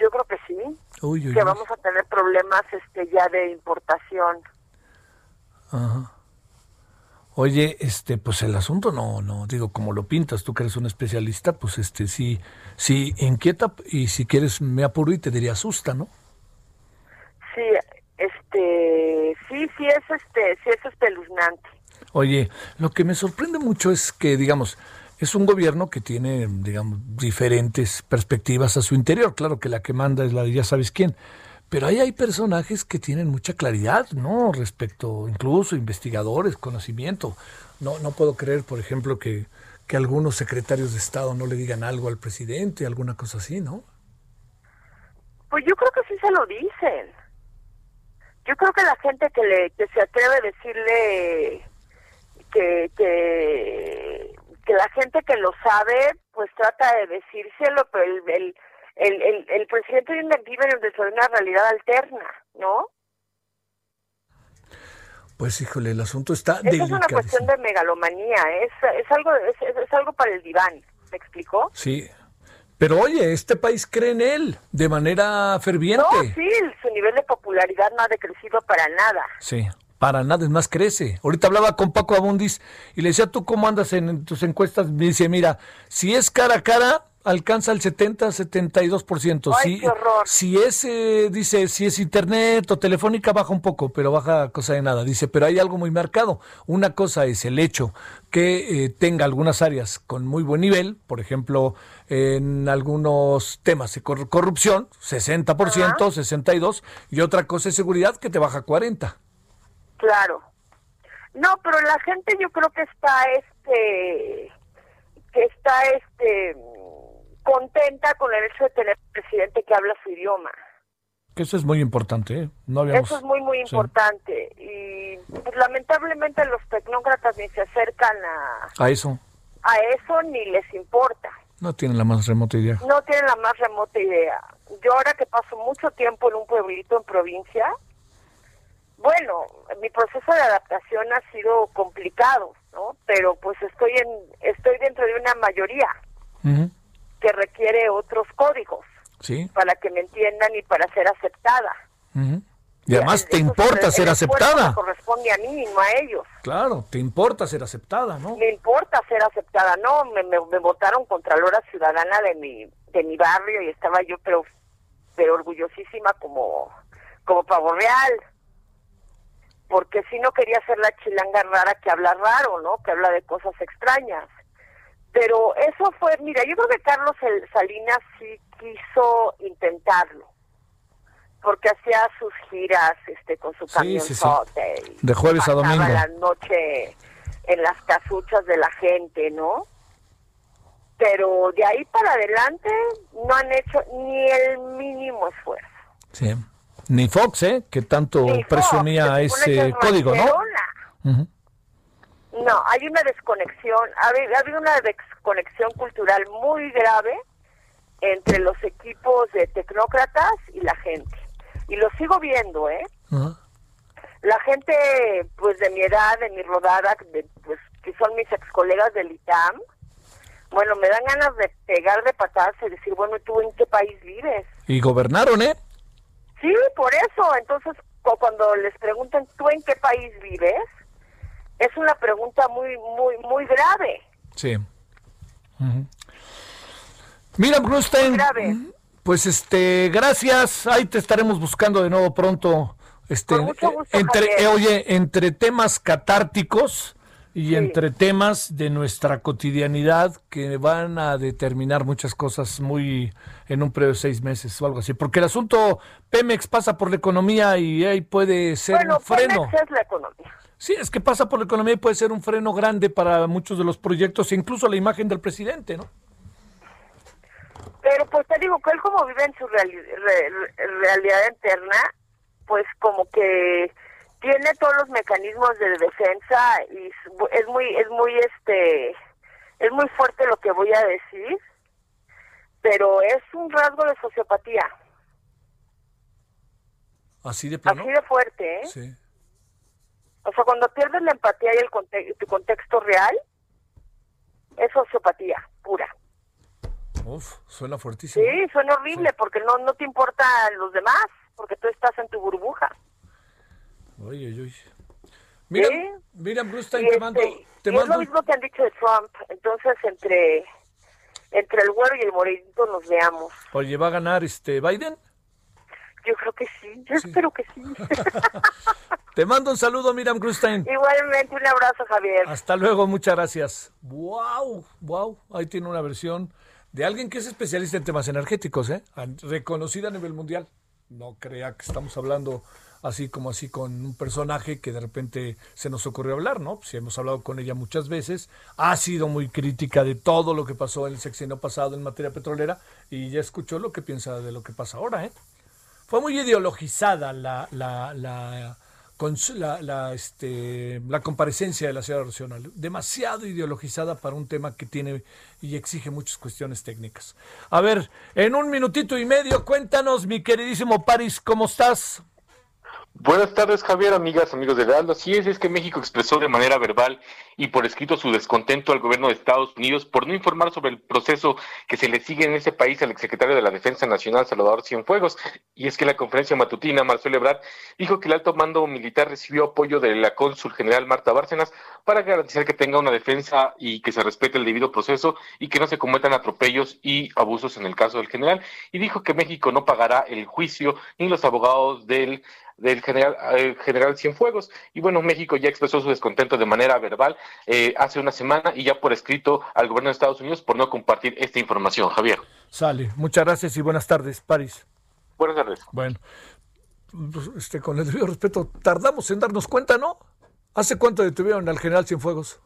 G: Yo creo que sí. que vamos a tener problemas este ya de importación.
A: Ajá. Oye, este, pues el asunto no, no, digo, como lo pintas, tú que eres un especialista, pues este, sí, sí inquieta y si quieres me apuro y te diría asusta, ¿no?
G: Sí, este, sí, sí es este, sí es espeluznante.
A: Oye, lo que me sorprende mucho es que, digamos, es un gobierno que tiene, digamos, diferentes perspectivas a su interior. Claro que la que manda es la de ya sabes quién, pero ahí hay personajes que tienen mucha claridad, ¿no? Respecto, incluso investigadores, conocimiento. No, no puedo creer, por ejemplo, que, que algunos secretarios de Estado no le digan algo al presidente, alguna cosa así, ¿no?
G: Pues yo creo que sí se lo dicen. Yo creo que la gente que, le, que se atreve a decirle que, que, que la gente que lo sabe, pues trata de decírselo, pero el, el el, el, el presidente vive dentro de una realidad alterna, ¿no?
A: Pues híjole, el asunto está
G: Es una cuestión de megalomanía, es, es algo es, es, algo para el diván, ¿me explicó?
A: Sí. Pero oye, este país cree en él de manera ferviente.
G: No, sí, su nivel de popularidad no ha decrecido para nada.
A: Sí, para nada, es más, crece. Ahorita hablaba con Paco Abundis y le decía, ¿tú cómo andas en tus encuestas? Me dice, mira, si es cara a cara, alcanza el 70, 72%.
G: Ay,
A: si,
G: qué horror.
A: si es, eh, dice, si es internet o telefónica baja un poco, pero baja cosa de nada. Dice, pero hay algo muy marcado. Una cosa es el hecho que eh, tenga algunas áreas con muy buen nivel, por ejemplo, en algunos temas de cor- corrupción, 60%, 62, y otra cosa es seguridad que te baja 40.
G: Claro. No, pero la gente yo creo que está este que está este contenta con el hecho de tener un presidente que habla su idioma.
A: Que eso es muy importante, ¿eh? No habíamos...
G: Eso es muy muy
A: Sí.
G: importante y pues, lamentablemente los tecnócratas ni se acercan a
A: A eso
G: a eso ni les importa.
A: no tienen la más remota idea.
G: No tienen la más remota idea. Yo ahora que paso mucho tiempo en un pueblito en provincia, bueno, mi proceso de adaptación ha sido complicado, ¿no? Pero pues estoy en estoy dentro de una mayoría
A: Ujú.
G: Que requiere otros códigos
A: Sí.
G: para que me entiendan y para ser aceptada.
A: ujú. Y además te
G: Eso,
A: importa ser aceptada.
G: corresponde a mí, no a ellos.
A: Claro, te importa ser aceptada, ¿no?
G: Me importa ser aceptada, no, me, me, me votaron Contralora Ciudadana de mi de mi barrio y estaba yo pero pero orgullosísima como como pavo real. Porque si no quería ser la chilanga rara que habla raro, ¿no? Que habla de cosas extrañas. Pero eso fue, mira, yo creo que Carlos Salinas sí quiso intentarlo. Porque hacía sus giras este con su
A: Sí, sí, sí.
G: y
A: De jueves a domingo.
G: la noche en las casuchas de la gente, ¿no? Pero de ahí para adelante no han hecho ni el mínimo esfuerzo.
A: Sí. Ni Fox, ¿eh? Que tanto
G: Ni
A: presumía
G: que
A: ese
G: es
A: código, ¿no?
G: No, hay una desconexión, ha habido, ha habido una desconexión cultural muy grave entre los equipos de tecnócratas y la gente. Y lo sigo viendo, ¿eh? La gente, pues de mi edad, de mi rodada, de, pues que son mis ex colegas del ITAM, bueno, me dan ganas de pegar de patadas y decir, bueno, ¿tú en qué país vives?
A: Y gobernaron, ¿eh?
G: Sí, por eso. Entonces, cu- cuando les preguntan, ¿tú en qué país vives? Es una pregunta muy, muy, muy grave.
A: Sí. Mira, Brustein,
G: grave.
A: pues este, gracias. Ahí te estaremos buscando de nuevo pronto. Este,
G: gusto,
A: entre, eh, oye, entre temas catárticos y
G: Sí.
A: entre temas de nuestra cotidianidad que van a determinar muchas cosas muy en un periodo de seis meses o algo así. Porque el asunto Pemex pasa por la economía y ahí puede ser
G: bueno,
A: un freno.
G: Pemex es la economía.
A: Sí, es que pasa por la economía y puede ser un freno grande para muchos de los proyectos, incluso la imagen del presidente, ¿no?
G: Pero pues te digo que él como vive en su reali- re- re- realidad interna, pues como que tiene todos los mecanismos de defensa y es muy es muy este es muy fuerte lo que voy a decir, pero es un rasgo de sociopatía,
A: Así de plano.
G: así de fuerte, ¿eh?
A: Sí.
G: O sea, cuando pierdes la empatía y el conte- tu contexto real, es sociopatía pura.
A: Uf, suena fuertísimo.
G: Sí, suena horrible porque no no te importan los demás, porque tú estás en tu burbuja.
A: Oye, oye, oye. Mira,
G: Sí.
A: mira,
G: Y,
A: te mando,
G: este,
A: te
G: y es
A: mando,
G: lo mismo que han dicho de Trump. Entonces, entre entre el güero y el morenito nos veamos.
A: oye, ¿va a ganar este Biden?
G: Yo creo que sí, yo espero que sí.
A: Te mando un saludo, Miriam Brustein.
G: Igualmente, un abrazo, Javier.
A: Hasta luego, muchas gracias. Wow, wow, ahí tiene una versión de alguien que es especialista en temas energéticos, ¿eh? Reconocida a nivel mundial. No crea que estamos hablando así como así con un personaje que de repente se nos ocurrió hablar, ¿no? Si hemos hablado con ella muchas veces, ha sido muy crítica de todo lo que pasó en el sexenio pasado en materia petrolera y ya escuchó lo que piensa de lo que pasa ahora, ¿eh? Fue muy ideologizada la, la, la, la, la, este, la comparecencia de la ciudad regional. Demasiado ideologizada para un tema que tiene y exige muchas cuestiones técnicas. A ver, en un minutito y medio, cuéntanos, mi queridísimo Paris, ¿cómo estás?
C: Buenas tardes, Javier, amigas, amigos de Heraldo. Así es, es que México expresó de manera verbal y por escrito su descontento al gobierno de Estados Unidos por no informar sobre el proceso que se le sigue en ese país al exsecretario de la Defensa Nacional, Salvador Cienfuegos. Y es que la conferencia matutina, Marcelo Ebrard, dijo que el alto mando militar recibió apoyo de la cónsul general Marta Bárcenas para garantizar que tenga una defensa y que se respete el debido proceso y que no se cometan atropellos y abusos en el caso del general. Y dijo que México no pagará el juicio ni los abogados del del general, eh, general Cienfuegos. Y bueno, México ya expresó su descontento de manera verbal eh, hace una semana y ya por escrito al gobierno de Estados Unidos por no compartir esta información. Javier.
A: Sale. Muchas gracias y buenas tardes, París.
C: Buenas tardes.
A: Bueno, pues, este, con el debido respeto, tardamos en darnos cuenta, ¿no? ¿Hace cuánto detuvieron al general Cienfuegos?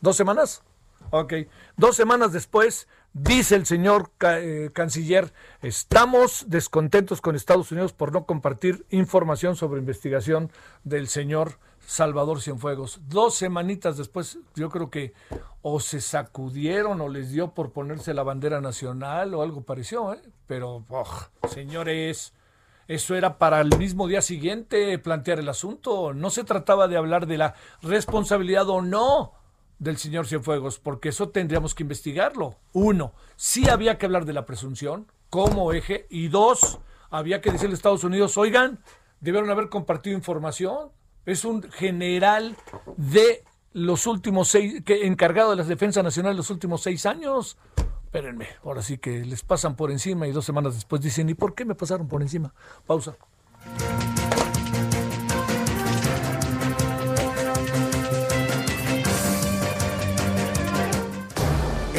A: ¿Dos semanas? Ok. Dos semanas después, dice el señor eh, canciller, estamos descontentos con Estados Unidos por no compartir información sobre investigación del señor Salvador Cienfuegos. Dos semanitas después, yo creo que o se sacudieron o les dio por ponerse la bandera nacional o algo pareció, ¿eh? pero, oh, señores, eso era para el mismo día siguiente plantear el asunto. No se trataba de hablar de la responsabilidad o no del señor Cienfuegos, porque eso tendríamos que investigarlo. Uno, sí había que hablar de la presunción como eje, y dos, había que decirle a Estados Unidos, oigan, debieron haber compartido información. Es un general de los últimos seis, que encargado de la defensa nacional los últimos seis años. Espérenme, ahora sí que les pasan por encima y dos semanas después dicen, ¿y por qué me pasaron por encima? Pausa.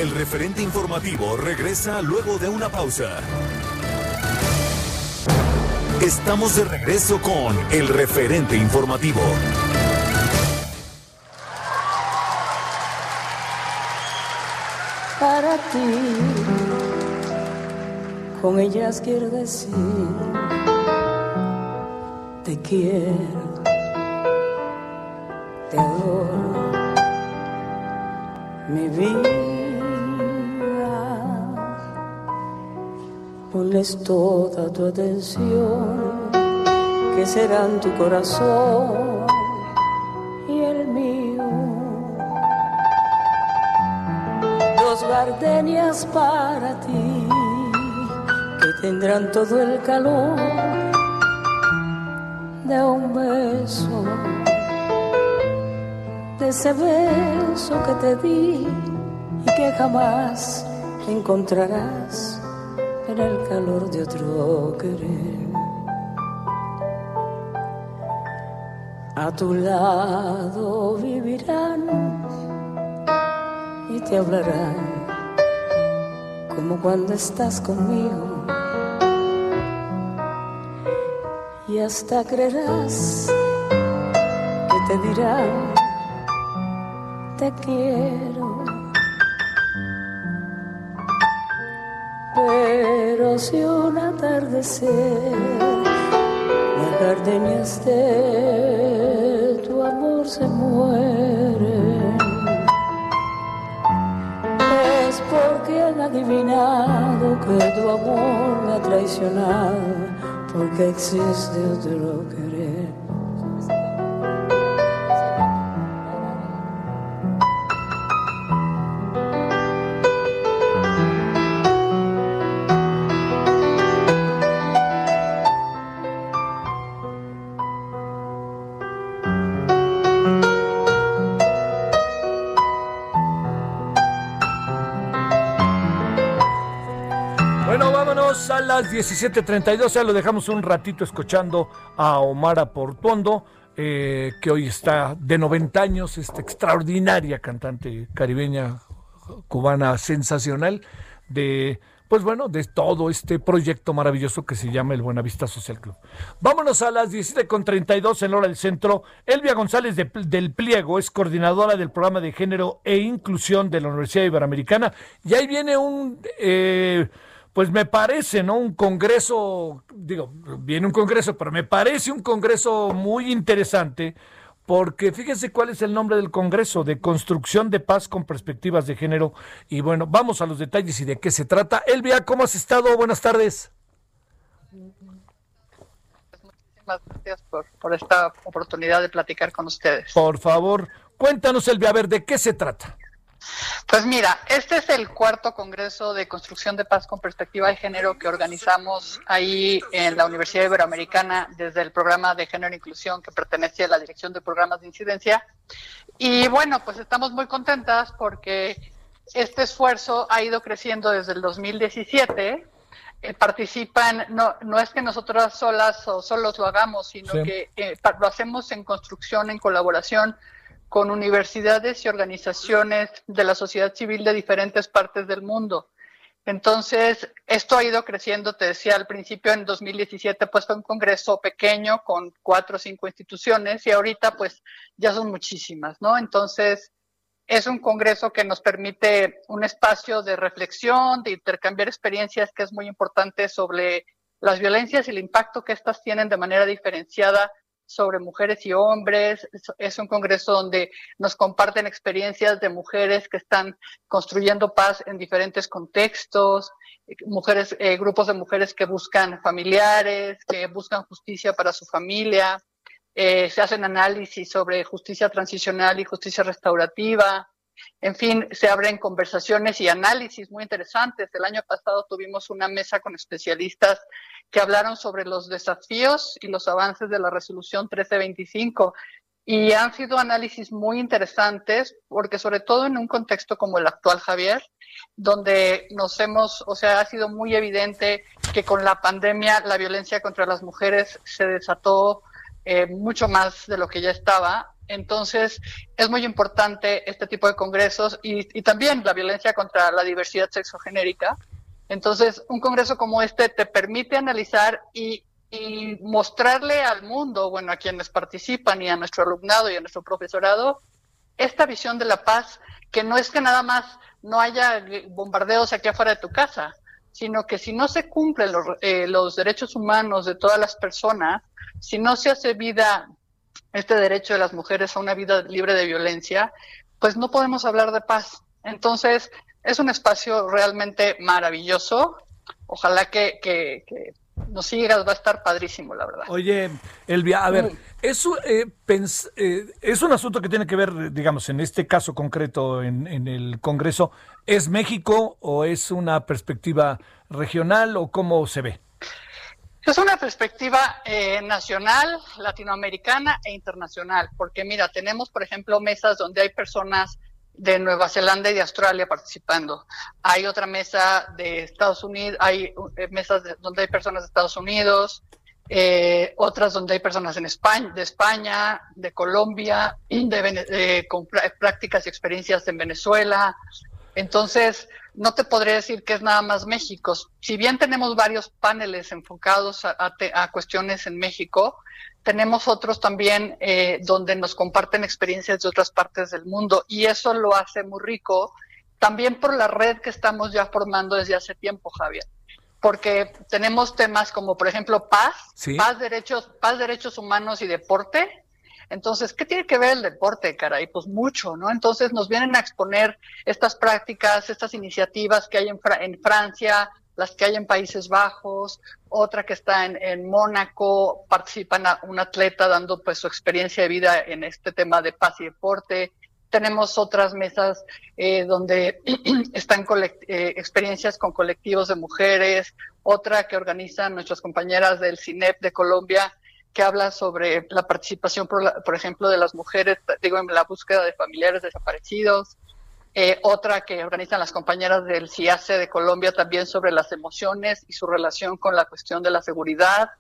B: El referente informativo regresa luego de una pausa. Estamos de regreso con el referente informativo.
F: Para ti, con ellas quiero decir, te quiero, te adoro, mi vida. Ponles toda tu atención, que serán tu corazón y el mío. Dos gardenias para ti, que tendrán todo el calor de un beso, de ese beso que te di y que jamás encontrarás el calor de otro querer. A tu lado vivirán y te hablarán como cuando estás conmigo. Y hasta creerás que te dirán, te quiero Un atardecer las gardenias de tu amor se mueren, es porque han adivinado que tu amor me ha traicionado, porque existe otro querer.
A: 17.32, ya lo dejamos un ratito escuchando a Omar Portuondo, eh, que hoy está de 90 años, esta extraordinaria cantante caribeña, cubana sensacional, de pues bueno, de todo este proyecto maravilloso que se llama el Buenavista Social Club. Vámonos a las 17.32 en hora del centro. Elvia González del Pliego es coordinadora del programa de género e inclusión de la Universidad Iberoamericana. Y ahí viene un... Eh, pues me parece, ¿no? Un congreso, digo, viene un congreso, pero me parece un congreso muy interesante, porque fíjense cuál es el nombre del congreso, de construcción de paz con perspectivas de género. Y bueno, vamos a los detalles y de qué se trata. Elvia, ¿cómo has estado? Buenas tardes.
H: muchísimas gracias por, por esta oportunidad de platicar con ustedes.
A: Por favor, cuéntanos, Elvia, a ver, ¿de qué se trata?
H: Pues mira, este es el cuarto Congreso de Construcción de Paz con Perspectiva de Género que organizamos ahí en la Universidad Iberoamericana desde el programa de Género e Inclusión que pertenece a la Dirección de Programas de Incidencia. Y bueno, pues estamos muy contentas porque este esfuerzo ha ido creciendo desde el 2017. Eh, participan, no, no es que nosotras solas o solos lo hagamos, sino que eh, lo hacemos en construcción, en colaboración con universidades y organizaciones de la sociedad civil de diferentes partes del mundo. Entonces, esto ha ido creciendo, te decía al principio, en 2017 pues fue un congreso pequeño con cuatro o cinco instituciones y ahorita pues ya son muchísimas, ¿no? Entonces, es un congreso que nos permite un espacio de reflexión, de intercambiar experiencias que es muy importante sobre las violencias y el impacto que éstas tienen de manera diferenciada sobre mujeres y hombres. Es un congreso donde nos comparten experiencias de mujeres que están construyendo paz en diferentes contextos, mujeres, eh, grupos de mujeres que buscan familiares, que buscan justicia para su familia. Eh, se hacen análisis sobre justicia transicional y justicia restaurativa. En fin, se abren conversaciones y análisis muy interesantes. El año pasado tuvimos una mesa con especialistas que hablaron sobre los desafíos y los avances de la resolución 1325 y han sido análisis muy interesantes porque sobre todo en un contexto como el actual, Javier, donde nos hemos, o sea, ha sido muy evidente que con la pandemia la violencia contra las mujeres se desató eh, mucho más de lo que ya estaba. Entonces, es muy importante este tipo de congresos y, y también la violencia contra la diversidad sexogenérica, entonces, un congreso como este te permite analizar y, mostrarle al mundo, bueno, a quienes participan y a nuestro alumnado y a nuestro profesorado, esta visión de la paz, que no es que nada más no haya bombardeos aquí afuera de tu casa, sino que si no se cumplen los, eh, los derechos humanos de todas las personas, si no se hace vida este derecho de las mujeres a una vida libre de violencia, pues no podemos hablar de paz. Entonces, es un espacio realmente maravilloso. Ojalá que, que, nos sigas, va a estar padrísimo, la verdad.
A: Oye, Elvia, a ver, eso, eh, eh, es un asunto que tiene que ver, digamos, en este caso concreto en, en, el Congreso, ¿es México o es una perspectiva regional o cómo se ve?
H: Es una perspectiva eh, nacional, latinoamericana e internacional, porque mira, tenemos, por ejemplo, mesas donde hay personas de Nueva Zelanda y de Australia participando. Hay otra mesa de Estados Unidos, hay eh, mesas donde hay personas de Estados Unidos, eh, otras donde hay personas en España, de España, de Colombia, de, con prácticas y experiencias en Venezuela. Entonces, no te podría decir que es nada más México. Si bien tenemos varios paneles enfocados a cuestiones en México, tenemos otros también eh, donde nos comparten experiencias de otras partes del mundo y eso lo hace muy rico, también por la red que estamos ya formando desde hace tiempo, Javier. Porque tenemos temas como, por ejemplo, paz, paz, derechos, paz, derechos humanos y deporte. Entonces, ¿qué tiene que ver el deporte, caray? Pues mucho, ¿no? Entonces nos vienen a exponer estas prácticas, estas iniciativas que hay en, Francia, las que hay en Países Bajos, otra que está en, Mónaco, participa un atleta dando pues su experiencia de vida en este tema de paz y deporte. Tenemos otras mesas eh, donde están eh, experiencias con colectivos de mujeres, otra que organizan nuestras compañeras del CINEP de Colombia, que habla sobre la participación, por, por ejemplo, de las mujeres, digo, en la búsqueda de familiares desaparecidos. Eh, otra que organizan las compañeras del CIACE de Colombia también sobre las emociones y su relación con la cuestión de la seguridad.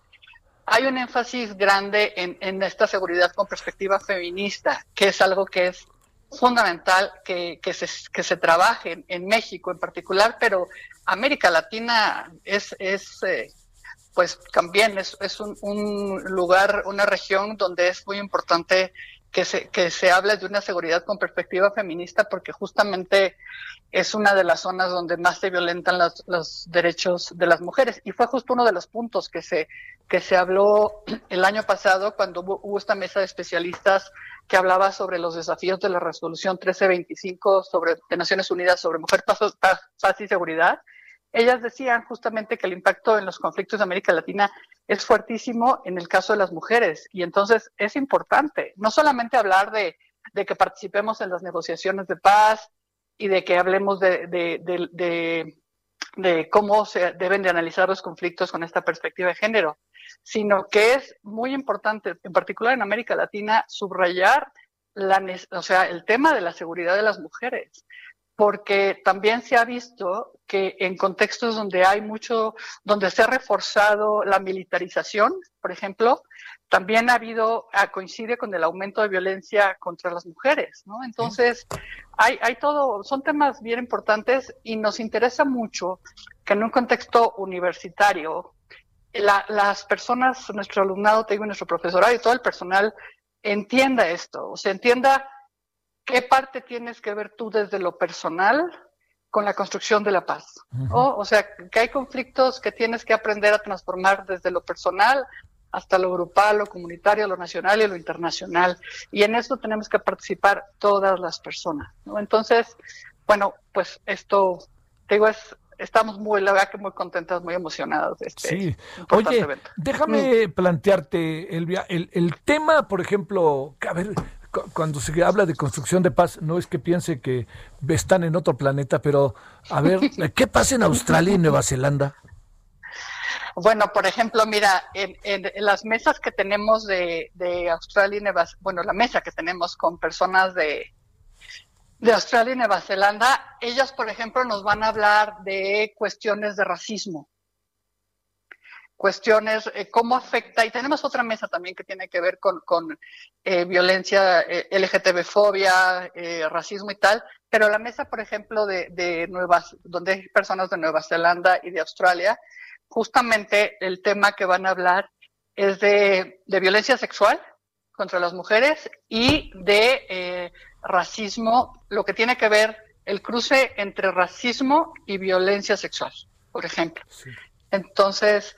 H: Hay un énfasis grande en, esta seguridad con perspectiva feminista, que es algo que es fundamental que, que, se, que se trabaje en, México en particular, pero América Latina es, es eh, pues también es, un, lugar, una región donde es muy importante que se, que se hable de una seguridad con perspectiva feminista porque justamente es una de las zonas donde más se violentan los, los, derechos de las mujeres. Y fue justo uno de los puntos que se, que se habló el año pasado cuando hubo, esta mesa de especialistas que hablaba sobre los desafíos de la resolución 1325 sobre, de Naciones Unidas sobre mujer, paz y seguridad. Ellas decían justamente que el impacto en los conflictos de América Latina es fuertísimo en el caso de las mujeres. Y entonces es importante no solamente hablar de, que participemos en las negociaciones de paz y de que hablemos de, de, cómo se deben de analizar los conflictos con esta perspectiva de género, sino que es muy importante, en particular en América Latina, subrayar el tema de la seguridad de las mujeres porque también se ha visto que en contextos donde hay mucho, donde se ha reforzado la militarización, por ejemplo, también ha habido, ah, coincide con el aumento de violencia contra las mujeres, ¿no? Entonces, hay, hay todo, son temas bien importantes y nos interesa mucho que en un contexto universitario, las personas, nuestro alumnado, te digo, nuestro profesorado y todo el personal entienda esto, o sea, entienda ¿qué parte tienes que ver tú desde lo personal con la construcción de la paz? O sea, que hay conflictos que tienes que aprender a transformar desde lo personal hasta lo grupal, lo comunitario, lo nacional y lo internacional. Y en eso tenemos que participar todas las personas. Entonces, bueno, pues esto, te digo, es, estamos muy, la verdad que muy contentas, muy emocionadas de este
A: sí. Oye, déjame mm. plantearte, Elvia, el, el tema, por ejemplo, a ver, cuando se habla de construcción de paz, no es que piense que están en otro planeta, pero a ver, ¿qué pasa en Australia y Nueva Zelanda?
H: Bueno, por ejemplo, mira, en, las mesas que tenemos de, Australia y Nueva, bueno, la mesa que tenemos con personas de, de Australia y Nueva Zelanda, ellas, por ejemplo, nos van a hablar de cuestiones de racismo cuestiones, eh, cómo afecta, y tenemos otra mesa también que tiene que ver con, con eh, violencia, eh, LGTB-fobia, racismo y tal, pero la mesa, por ejemplo, de, de Nuevas, donde hay personas de Nueva Zelanda y de Australia, justamente el tema que van a hablar es de, de violencia sexual contra las mujeres y de racismo, lo que tiene que ver el cruce entre racismo y violencia sexual, por ejemplo. Entonces,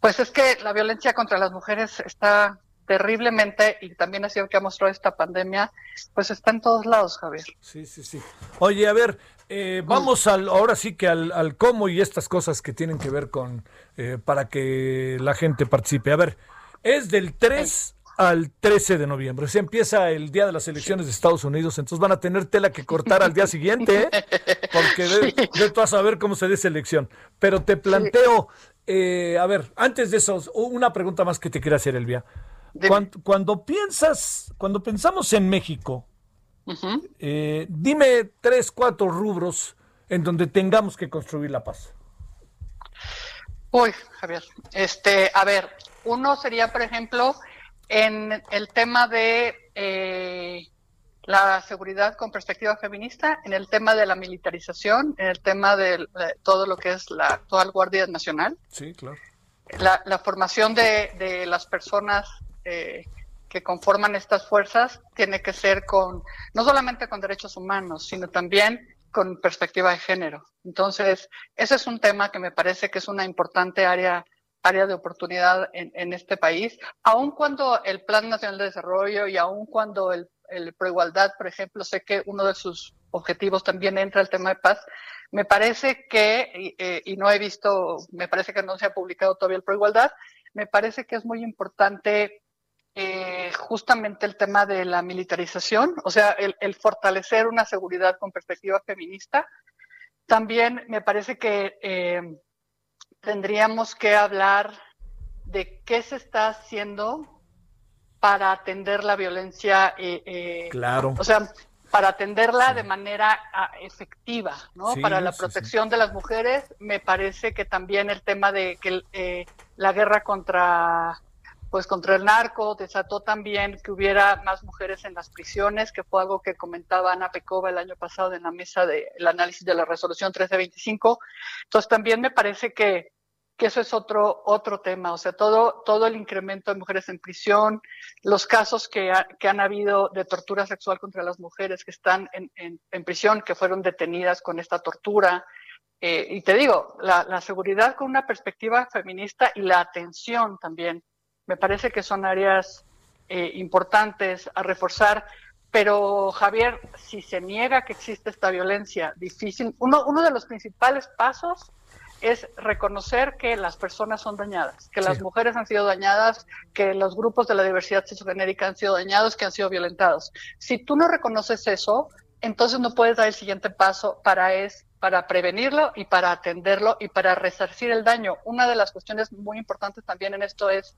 H: pues es que la violencia contra las mujeres está terriblemente, y también ha sido que ha mostrado esta pandemia, pues está en todos lados, Javier.
A: Sí, sí, sí. Oye, a ver, eh, vamos al, ahora sí que al, cómo y estas cosas que tienen que ver con, eh, para que la gente participe. A ver, es del 3 al 13 de noviembre. Se empieza el día de las elecciones de Estados Unidos, entonces van a tener tela que cortar al día siguiente, ¿eh? porque de, de, vas a ver cómo se esa elección. Pero te planteo, eh, a ver, antes de eso, una pregunta más que te quiero hacer, Elvia. Cuando, piensas, cuando pensamos en México, eh, dime tres, cuatro rubros en donde tengamos que construir la paz.
H: Uy, Javier. Este, a ver, uno sería, por ejemplo, en el tema de eh, la seguridad con perspectiva feminista, en el tema de la militarización, en el tema de, todo lo que es la actual Guardia Nacional.
A: Sí, claro.
H: La, formación de, las personas eh, que conforman estas fuerzas tiene que ser con, no solamente con derechos humanos, sino también con perspectiva de género. Entonces, ese es un tema que me parece que es una importante área área de oportunidad en, en este país, aun cuando el Plan Nacional de Desarrollo y aun cuando el el Proigualdad, por ejemplo, sé que uno de sus objetivos también entra el tema de paz. Me parece que, eh, y no he visto, me parece que no se ha publicado todavía el Proigualdad, me parece que es muy importante eh, justamente el tema de la militarización, o sea, el, fortalecer una seguridad con perspectiva feminista. También me parece que eh, tendríamos que hablar de qué se está haciendo para atender la violencia, eh, eh,
A: claro.
H: o sea, para atenderla de manera ah, efectiva, ¿no? para la protección de las mujeres, me parece que también el tema de que eh, la guerra contra pues contra el narco desató también que hubiera más mujeres en las prisiones, que fue algo que comentaba Ana Pecova el año pasado en la mesa del análisis de la resolución 1325. Entonces también me parece que que eso es otro, otro tema, o sea, todo, todo el incremento de mujeres en prisión, los casos que, que han habido de tortura sexual contra las mujeres que están en, en, prisión, que fueron detenidas con esta tortura. Eh, y te digo, la, la, seguridad con una perspectiva feminista y la atención también, me parece que son áreas eh, importantes a reforzar. Pero Javier, si se niega que existe esta violencia difícil, uno, uno de los principales pasos es reconocer que las personas son dañadas, que las mujeres han sido dañadas, que los grupos de la diversidad sexogenérica han sido dañados, que han sido violentados. Si tú no reconoces eso, entonces no puedes dar el siguiente paso para es para prevenirlo y para atenderlo y para resarcir el daño. Una de las cuestiones muy importantes también en esto es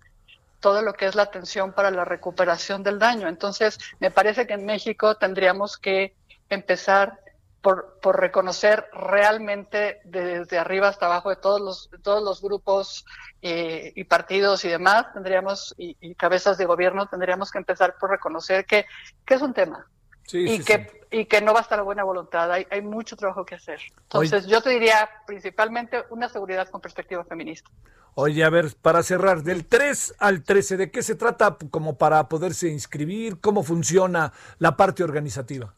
H: todo lo que es la atención para la recuperación del daño. Entonces, me parece que en México tendríamos que empezar por, por reconocer realmente desde arriba hasta abajo de todos los, todos los grupos eh, y partidos y demás, tendríamos, y, cabezas de gobierno, tendríamos que empezar por reconocer que, que es un tema. y, que, y que no basta la buena voluntad, hay, hay mucho trabajo que hacer. Entonces, yo te diría principalmente una seguridad con perspectiva feminista.
A: Oye, a ver, para cerrar, del 3 al 13, ¿de qué se trata como para poderse inscribir? ¿Cómo funciona la parte organizativa?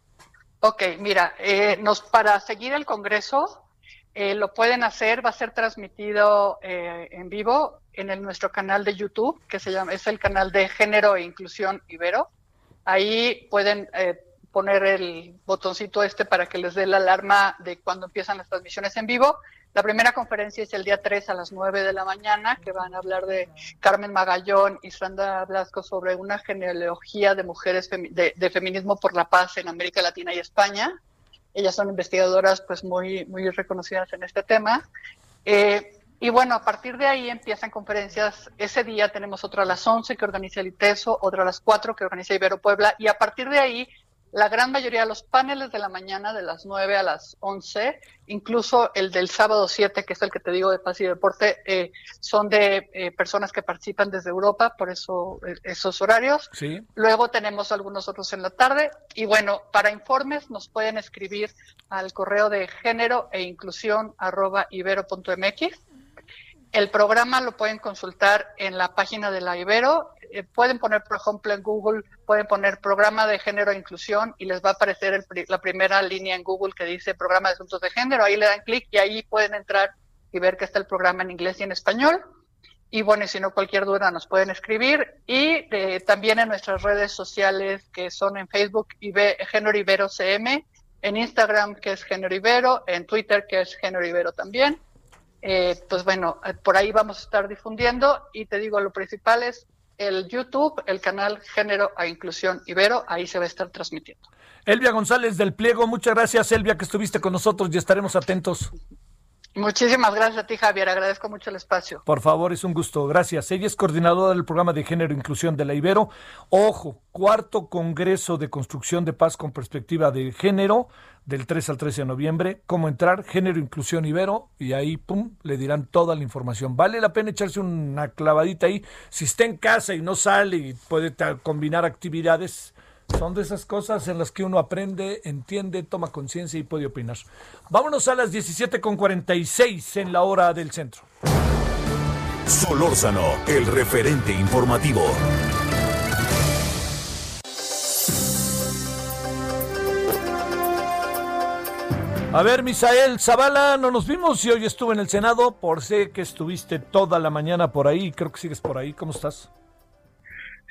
H: Ok, mira, eh, nos, para seguir el Congreso eh, lo pueden hacer, va a ser transmitido eh, en vivo en el, nuestro canal de YouTube, que se llama, es el canal de Género e Inclusión Ibero. Ahí pueden poner el botoncito este para que les dé la alarma de cuando empiezan las transmisiones en vivo. La primera conferencia es el día 3 a las 9 de la mañana, que van a hablar de Carmen Magallón y Sandra Blasco sobre una genealogía de mujeres de, feminismo por la paz en América Latina y España. Ellas son investigadoras pues muy, muy reconocidas en este tema. Eh, y bueno, a partir de ahí empiezan conferencias. Ese día tenemos otra a las 11 que organiza el ITESO, otra a las 4 que organiza Ibero Puebla, y a partir de ahí la gran mayoría de los paneles de la mañana, de las 9 a las 11, incluso el del sábado 7, que es el que te digo de paz y deporte, eh, son de eh, personas que participan desde Europa, por eso eh, esos horarios.
A: Sí.
H: Luego tenemos algunos otros en la tarde. Y bueno, para informes nos pueden escribir al correo de género e inclusión arroba ibero.mx. El programa lo pueden consultar en la página de la Ibero eh, pueden poner, por ejemplo, en Google, pueden poner programa de género e inclusión y les va a aparecer la primera línea en Google que dice programa de asuntos de género. Ahí le dan clic y ahí pueden entrar y ver que está el programa en inglés y en español. Y bueno, y si no, cualquier duda nos pueden escribir. Y eh, también en nuestras redes sociales que son en Facebook, Género Ibero CM, en Instagram que es Género Ibero, en Twitter que es Género Ibero también. Eh, pues bueno, por ahí vamos a estar difundiendo y te digo, lo principal es el YouTube, el canal Género a Inclusión Ibero, ahí se va a estar transmitiendo.
A: Elvia González del Pliego, muchas gracias Elvia que estuviste con nosotros y estaremos atentos.
H: Muchísimas gracias a ti, Javier. Agradezco mucho el espacio.
A: Por favor, es un gusto. Gracias. Ella es coordinadora del programa de género e inclusión de la Ibero. Ojo, cuarto Congreso de Construcción de Paz con Perspectiva de Género, del 3 al 13 de noviembre. Cómo entrar, género, inclusión Ibero, y ahí, pum, le dirán toda la información. Vale la pena echarse una clavadita ahí. Si está en casa y no sale y puede combinar actividades, son de esas cosas en las que uno aprende, entiende, toma conciencia y puede opinar. Vámonos a las 17.46 en la hora del centro.
B: Solórzano, el referente informativo.
A: A ver, Misael Zavala, no nos vimos y hoy estuve en el Senado, por sé que estuviste toda la mañana por ahí, creo que sigues por ahí, ¿cómo estás?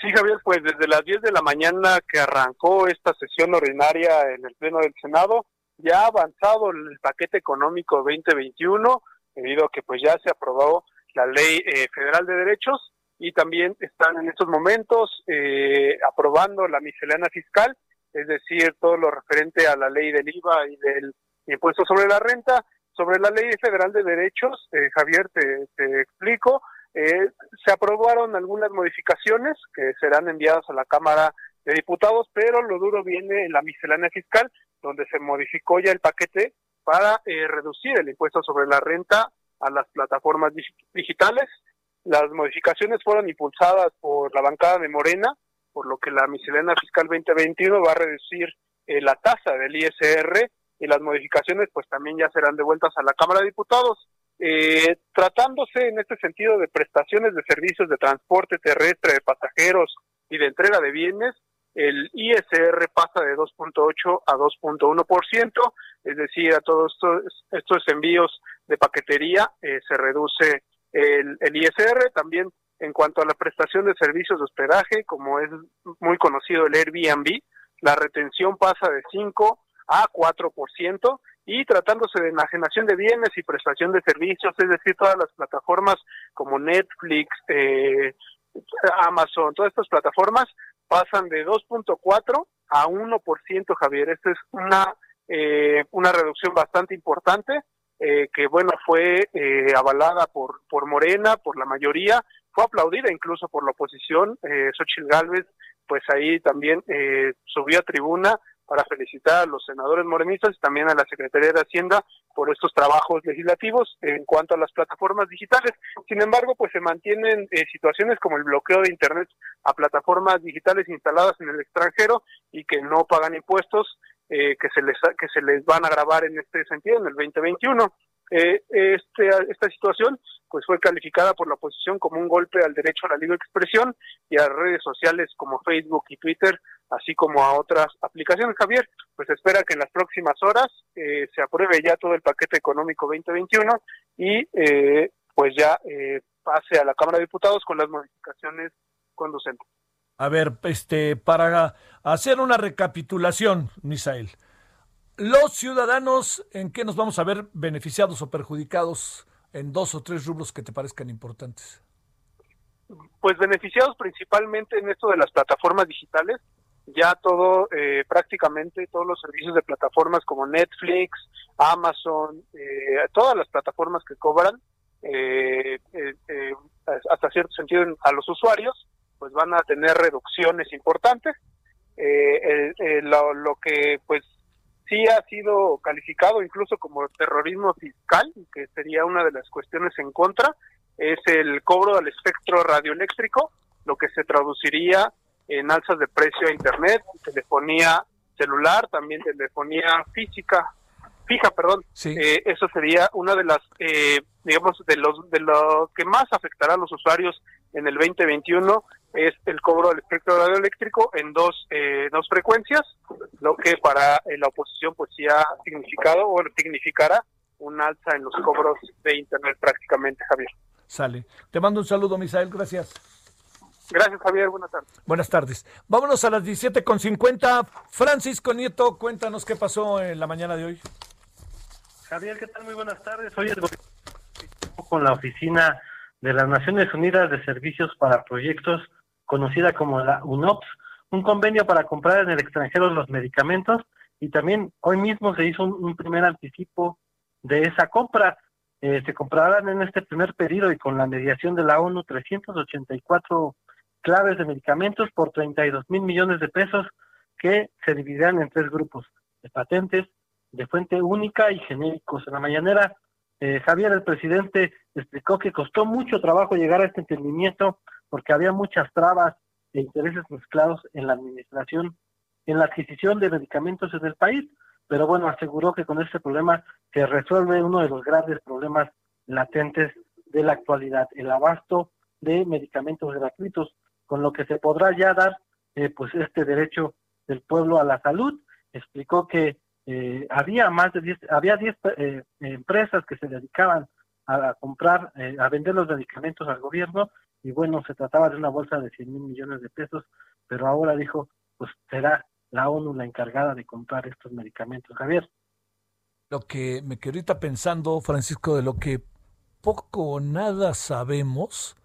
I: Sí, Javier, pues desde las 10 de la mañana que arrancó esta sesión ordinaria en el Pleno del Senado, ya ha avanzado el paquete económico 2021, debido a que pues ya se aprobó la Ley eh, Federal de Derechos y también están en estos momentos eh, aprobando la miscelánea fiscal, es decir, todo lo referente a la ley del IVA y del impuesto sobre la renta. Sobre la Ley Federal de Derechos, eh, Javier, te, te explico, eh, se aprobaron algunas modificaciones que serán enviadas a la Cámara de Diputados, pero lo duro viene en la miscelánea fiscal, donde se modificó ya el paquete para eh, reducir el impuesto sobre la renta a las plataformas digitales. Las modificaciones fueron impulsadas por la bancada de Morena, por lo que la miscelánea fiscal 2021 va a reducir eh, la tasa del ISR y las modificaciones pues también ya serán devueltas a la Cámara de Diputados. Eh, tratándose en este sentido de prestaciones de servicios de transporte terrestre de pasajeros y de entrega de bienes, el ISR pasa de 2.8 a 2.1%, es decir, a todos estos, envíos de paquetería eh, se reduce el, el, ISR. También en cuanto a la prestación de servicios de hospedaje, como es muy conocido el Airbnb, la retención pasa de 5 a 4% y tratándose de enajenación de bienes y prestación de servicios, es decir, todas las plataformas como Netflix, eh, Amazon, todas estas plataformas pasan de 2.4 a 1%, Javier. Esta es una, eh, una reducción bastante importante. Eh, que bueno fue eh, avalada por por Morena por la mayoría fue aplaudida incluso por la oposición eh, Xochitl Gálvez pues ahí también eh, subió a tribuna para felicitar a los senadores morenistas y también a la Secretaría de Hacienda por estos trabajos legislativos en cuanto a las plataformas digitales. Sin embargo, pues se mantienen eh, situaciones como el bloqueo de Internet a plataformas digitales instaladas en el extranjero y que no pagan impuestos, eh, que, se les, que se les van a grabar en este sentido en el 2021. Eh, este, esta situación pues fue calificada por la oposición como un golpe al derecho a la libre expresión y a redes sociales como Facebook y Twitter, así como a otras aplicaciones. Javier, pues espera que en las próximas horas eh, se apruebe ya todo el paquete económico 2021 y eh, pues ya eh, pase a la Cámara de Diputados con las modificaciones conducentes.
A: A ver, este, para hacer una recapitulación, Misael, los ciudadanos, ¿en qué nos vamos a ver beneficiados o perjudicados en dos o tres rubros que te parezcan importantes?
I: Pues beneficiados principalmente en esto de las plataformas digitales, ya todo, eh, prácticamente todos los servicios de plataformas como Netflix, Amazon, eh, todas las plataformas que cobran, eh, hasta cierto sentido a los usuarios, pues van a tener reducciones importantes. Lo, lo, que pues sí ha sido calificado incluso como terrorismo fiscal, que sería una de las cuestiones en contra, es el cobro del espectro radioeléctrico, lo que se traduciría en alzas de precio a Internet, telefonía celular, también telefonía física, fija, perdón. Eh, eso sería una de las, eh, digamos, de los de lo que más afectará a los usuarios en el 2021 es el cobro del espectro radioeléctrico en dos eh, dos frecuencias, lo que para la oposición pues sí ha significado o significará un alza en los cobros de internet prácticamente, Javier.
A: Sale. Te mando un saludo, Misael, gracias.
I: Gracias, Javier. Buenas tardes.
A: Buenas tardes. Vámonos a las 17.50. Francisco Nieto, cuéntanos qué pasó en la mañana de hoy.
J: Javier, ¿qué tal? Muy buenas tardes. Hoy el con la oficina de las Naciones Unidas de Servicios para Proyectos, conocida como la UNOPS, un convenio para comprar en el extranjero los medicamentos y también hoy mismo se hizo un, primer anticipo de esa compra. Eh, se comprarán en este primer pedido y con la mediación de la ONU 384 claves de medicamentos por 32 mil millones de pesos que se dividirán en tres grupos de patentes, de fuente única y genéricos. En la mañanera, eh, Javier, el presidente, explicó que costó mucho trabajo llegar a este entendimiento porque había muchas trabas e intereses mezclados en la administración, en la adquisición de medicamentos en el país, pero bueno, aseguró que con este problema se resuelve uno de los grandes problemas latentes de la actualidad, el abasto de medicamentos gratuitos, con lo que se podrá ya dar eh, pues este derecho del pueblo a la salud. Explicó que eh, había más de 10, había 10 eh, empresas que se dedicaban a, comprar, a vender los medicamentos al gobierno y bueno, se trataba de una bolsa de 100 mil millones de pesos, pero ahora dijo, pues será la ONU la encargada de comprar estos medicamentos. Javier.
A: Lo que me quedo ahorita pensando, Francisco, de lo que poco o nada sabemos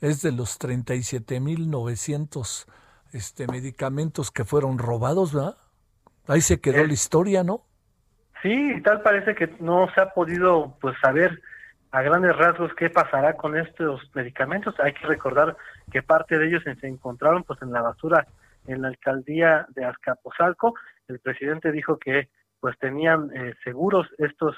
A: es de los 37.900 este, medicamentos que fueron robados, ¿verdad? Ahí se quedó la historia, ¿no?
J: Sí, tal parece que no se ha podido pues saber a grandes rasgos qué pasará con estos medicamentos. Hay que recordar que parte de ellos se encontraron pues en la basura en la alcaldía de Azcapotzalco. El presidente dijo que pues tenían eh, seguros estos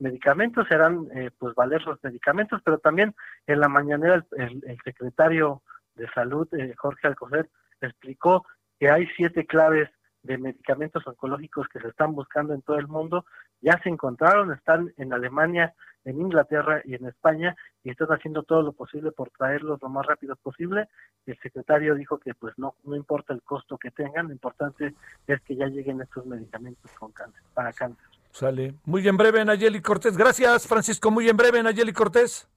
J: medicamentos, eran eh, pues valer los medicamentos, pero también en la mañanera el, el, secretario de salud, eh, Jorge Alcocer, explicó que hay siete claves de medicamentos oncológicos que se están buscando en todo el mundo, ya se encontraron, están en Alemania, en Inglaterra y en España y están haciendo todo lo posible por traerlos lo más rápido posible. El secretario dijo que pues no no importa el costo que tengan, lo importante es que ya lleguen estos medicamentos con cáncer, para cáncer.
A: Sale. Muy en breve, Nayeli Cortés. Gracias, Francisco. Muy en breve, Nayeli Cortés.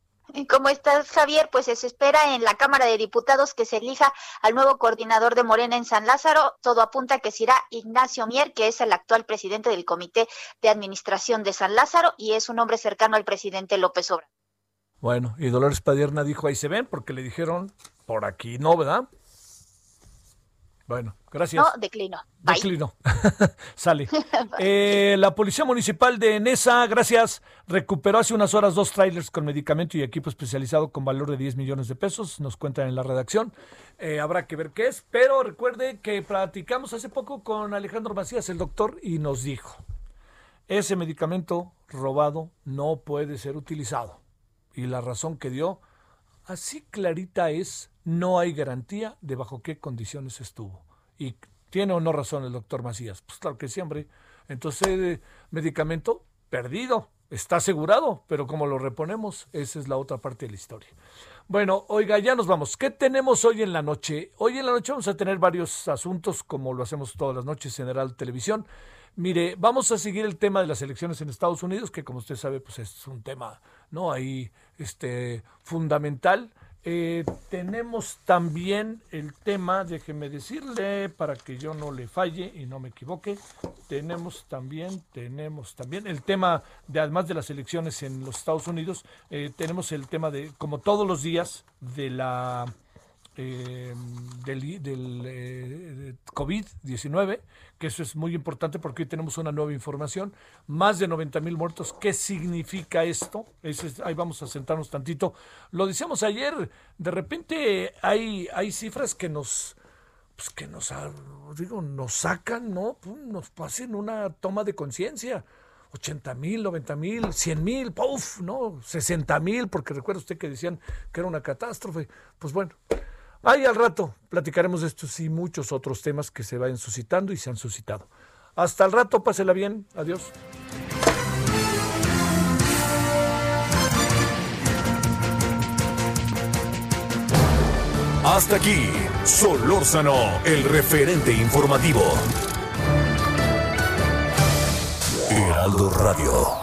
K: ¿Cómo estás, Javier? Pues se espera en la Cámara de Diputados que se elija al nuevo coordinador de Morena en San Lázaro. Todo apunta a que será Ignacio Mier, que es el actual presidente del Comité de Administración de San Lázaro y es un hombre cercano al presidente López Obrador.
A: Bueno, y Dolores Padierna dijo, ahí se ven, porque le dijeron, por aquí no, ¿verdad? Bueno, gracias.
K: No, declino.
A: Declino. Sale. Eh, la Policía Municipal de Nesa, gracias, recuperó hace unas horas dos trailers con medicamento y equipo especializado con valor de 10 millones de pesos. Nos cuentan en la redacción. Eh, habrá que ver qué es, pero recuerde que platicamos hace poco con Alejandro Macías, el doctor, y nos dijo, ese medicamento robado no puede ser utilizado. Y la razón que dio, así clarita es no hay garantía de bajo qué condiciones estuvo. Y tiene o no razón el doctor Macías. Pues claro que siempre. Entonces, eh, medicamento perdido, está asegurado, pero como lo reponemos, esa es la otra parte de la historia. Bueno, oiga, ya nos vamos. ¿Qué tenemos hoy en la noche? Hoy en la noche vamos a tener varios asuntos, como lo hacemos todas las noches en General Televisión. Mire, vamos a seguir el tema de las elecciones en Estados Unidos, que como usted sabe, pues es un tema, ¿no? Ahí, este, fundamental. Eh, tenemos también el tema, déjeme decirle, para que yo no le falle y no me equivoque, tenemos también, tenemos también el tema de, además de las elecciones en los Estados Unidos, eh, tenemos el tema de, como todos los días, de la eh, del, del eh, COVID-19, que eso es muy importante porque hoy tenemos una nueva información, más de 90 mil muertos. ¿Qué significa esto? ahí vamos a sentarnos tantito. Lo decíamos ayer, de repente hay, hay cifras que nos, pues que nos, ah, digo, nos sacan, ¿no? Nos pasen una toma de conciencia. 80 mil, 90 mil, 100 mil, ¡puf! ¿no? 60 mil, porque recuerda usted que decían que era una catástrofe. Pues bueno, Ahí al rato platicaremos de estos y muchos otros temas que se vayan suscitando y se han suscitado. Hasta el rato, pásela bien. Adiós.
B: Hasta aquí, Solórzano, el referente informativo. Heraldo Radio.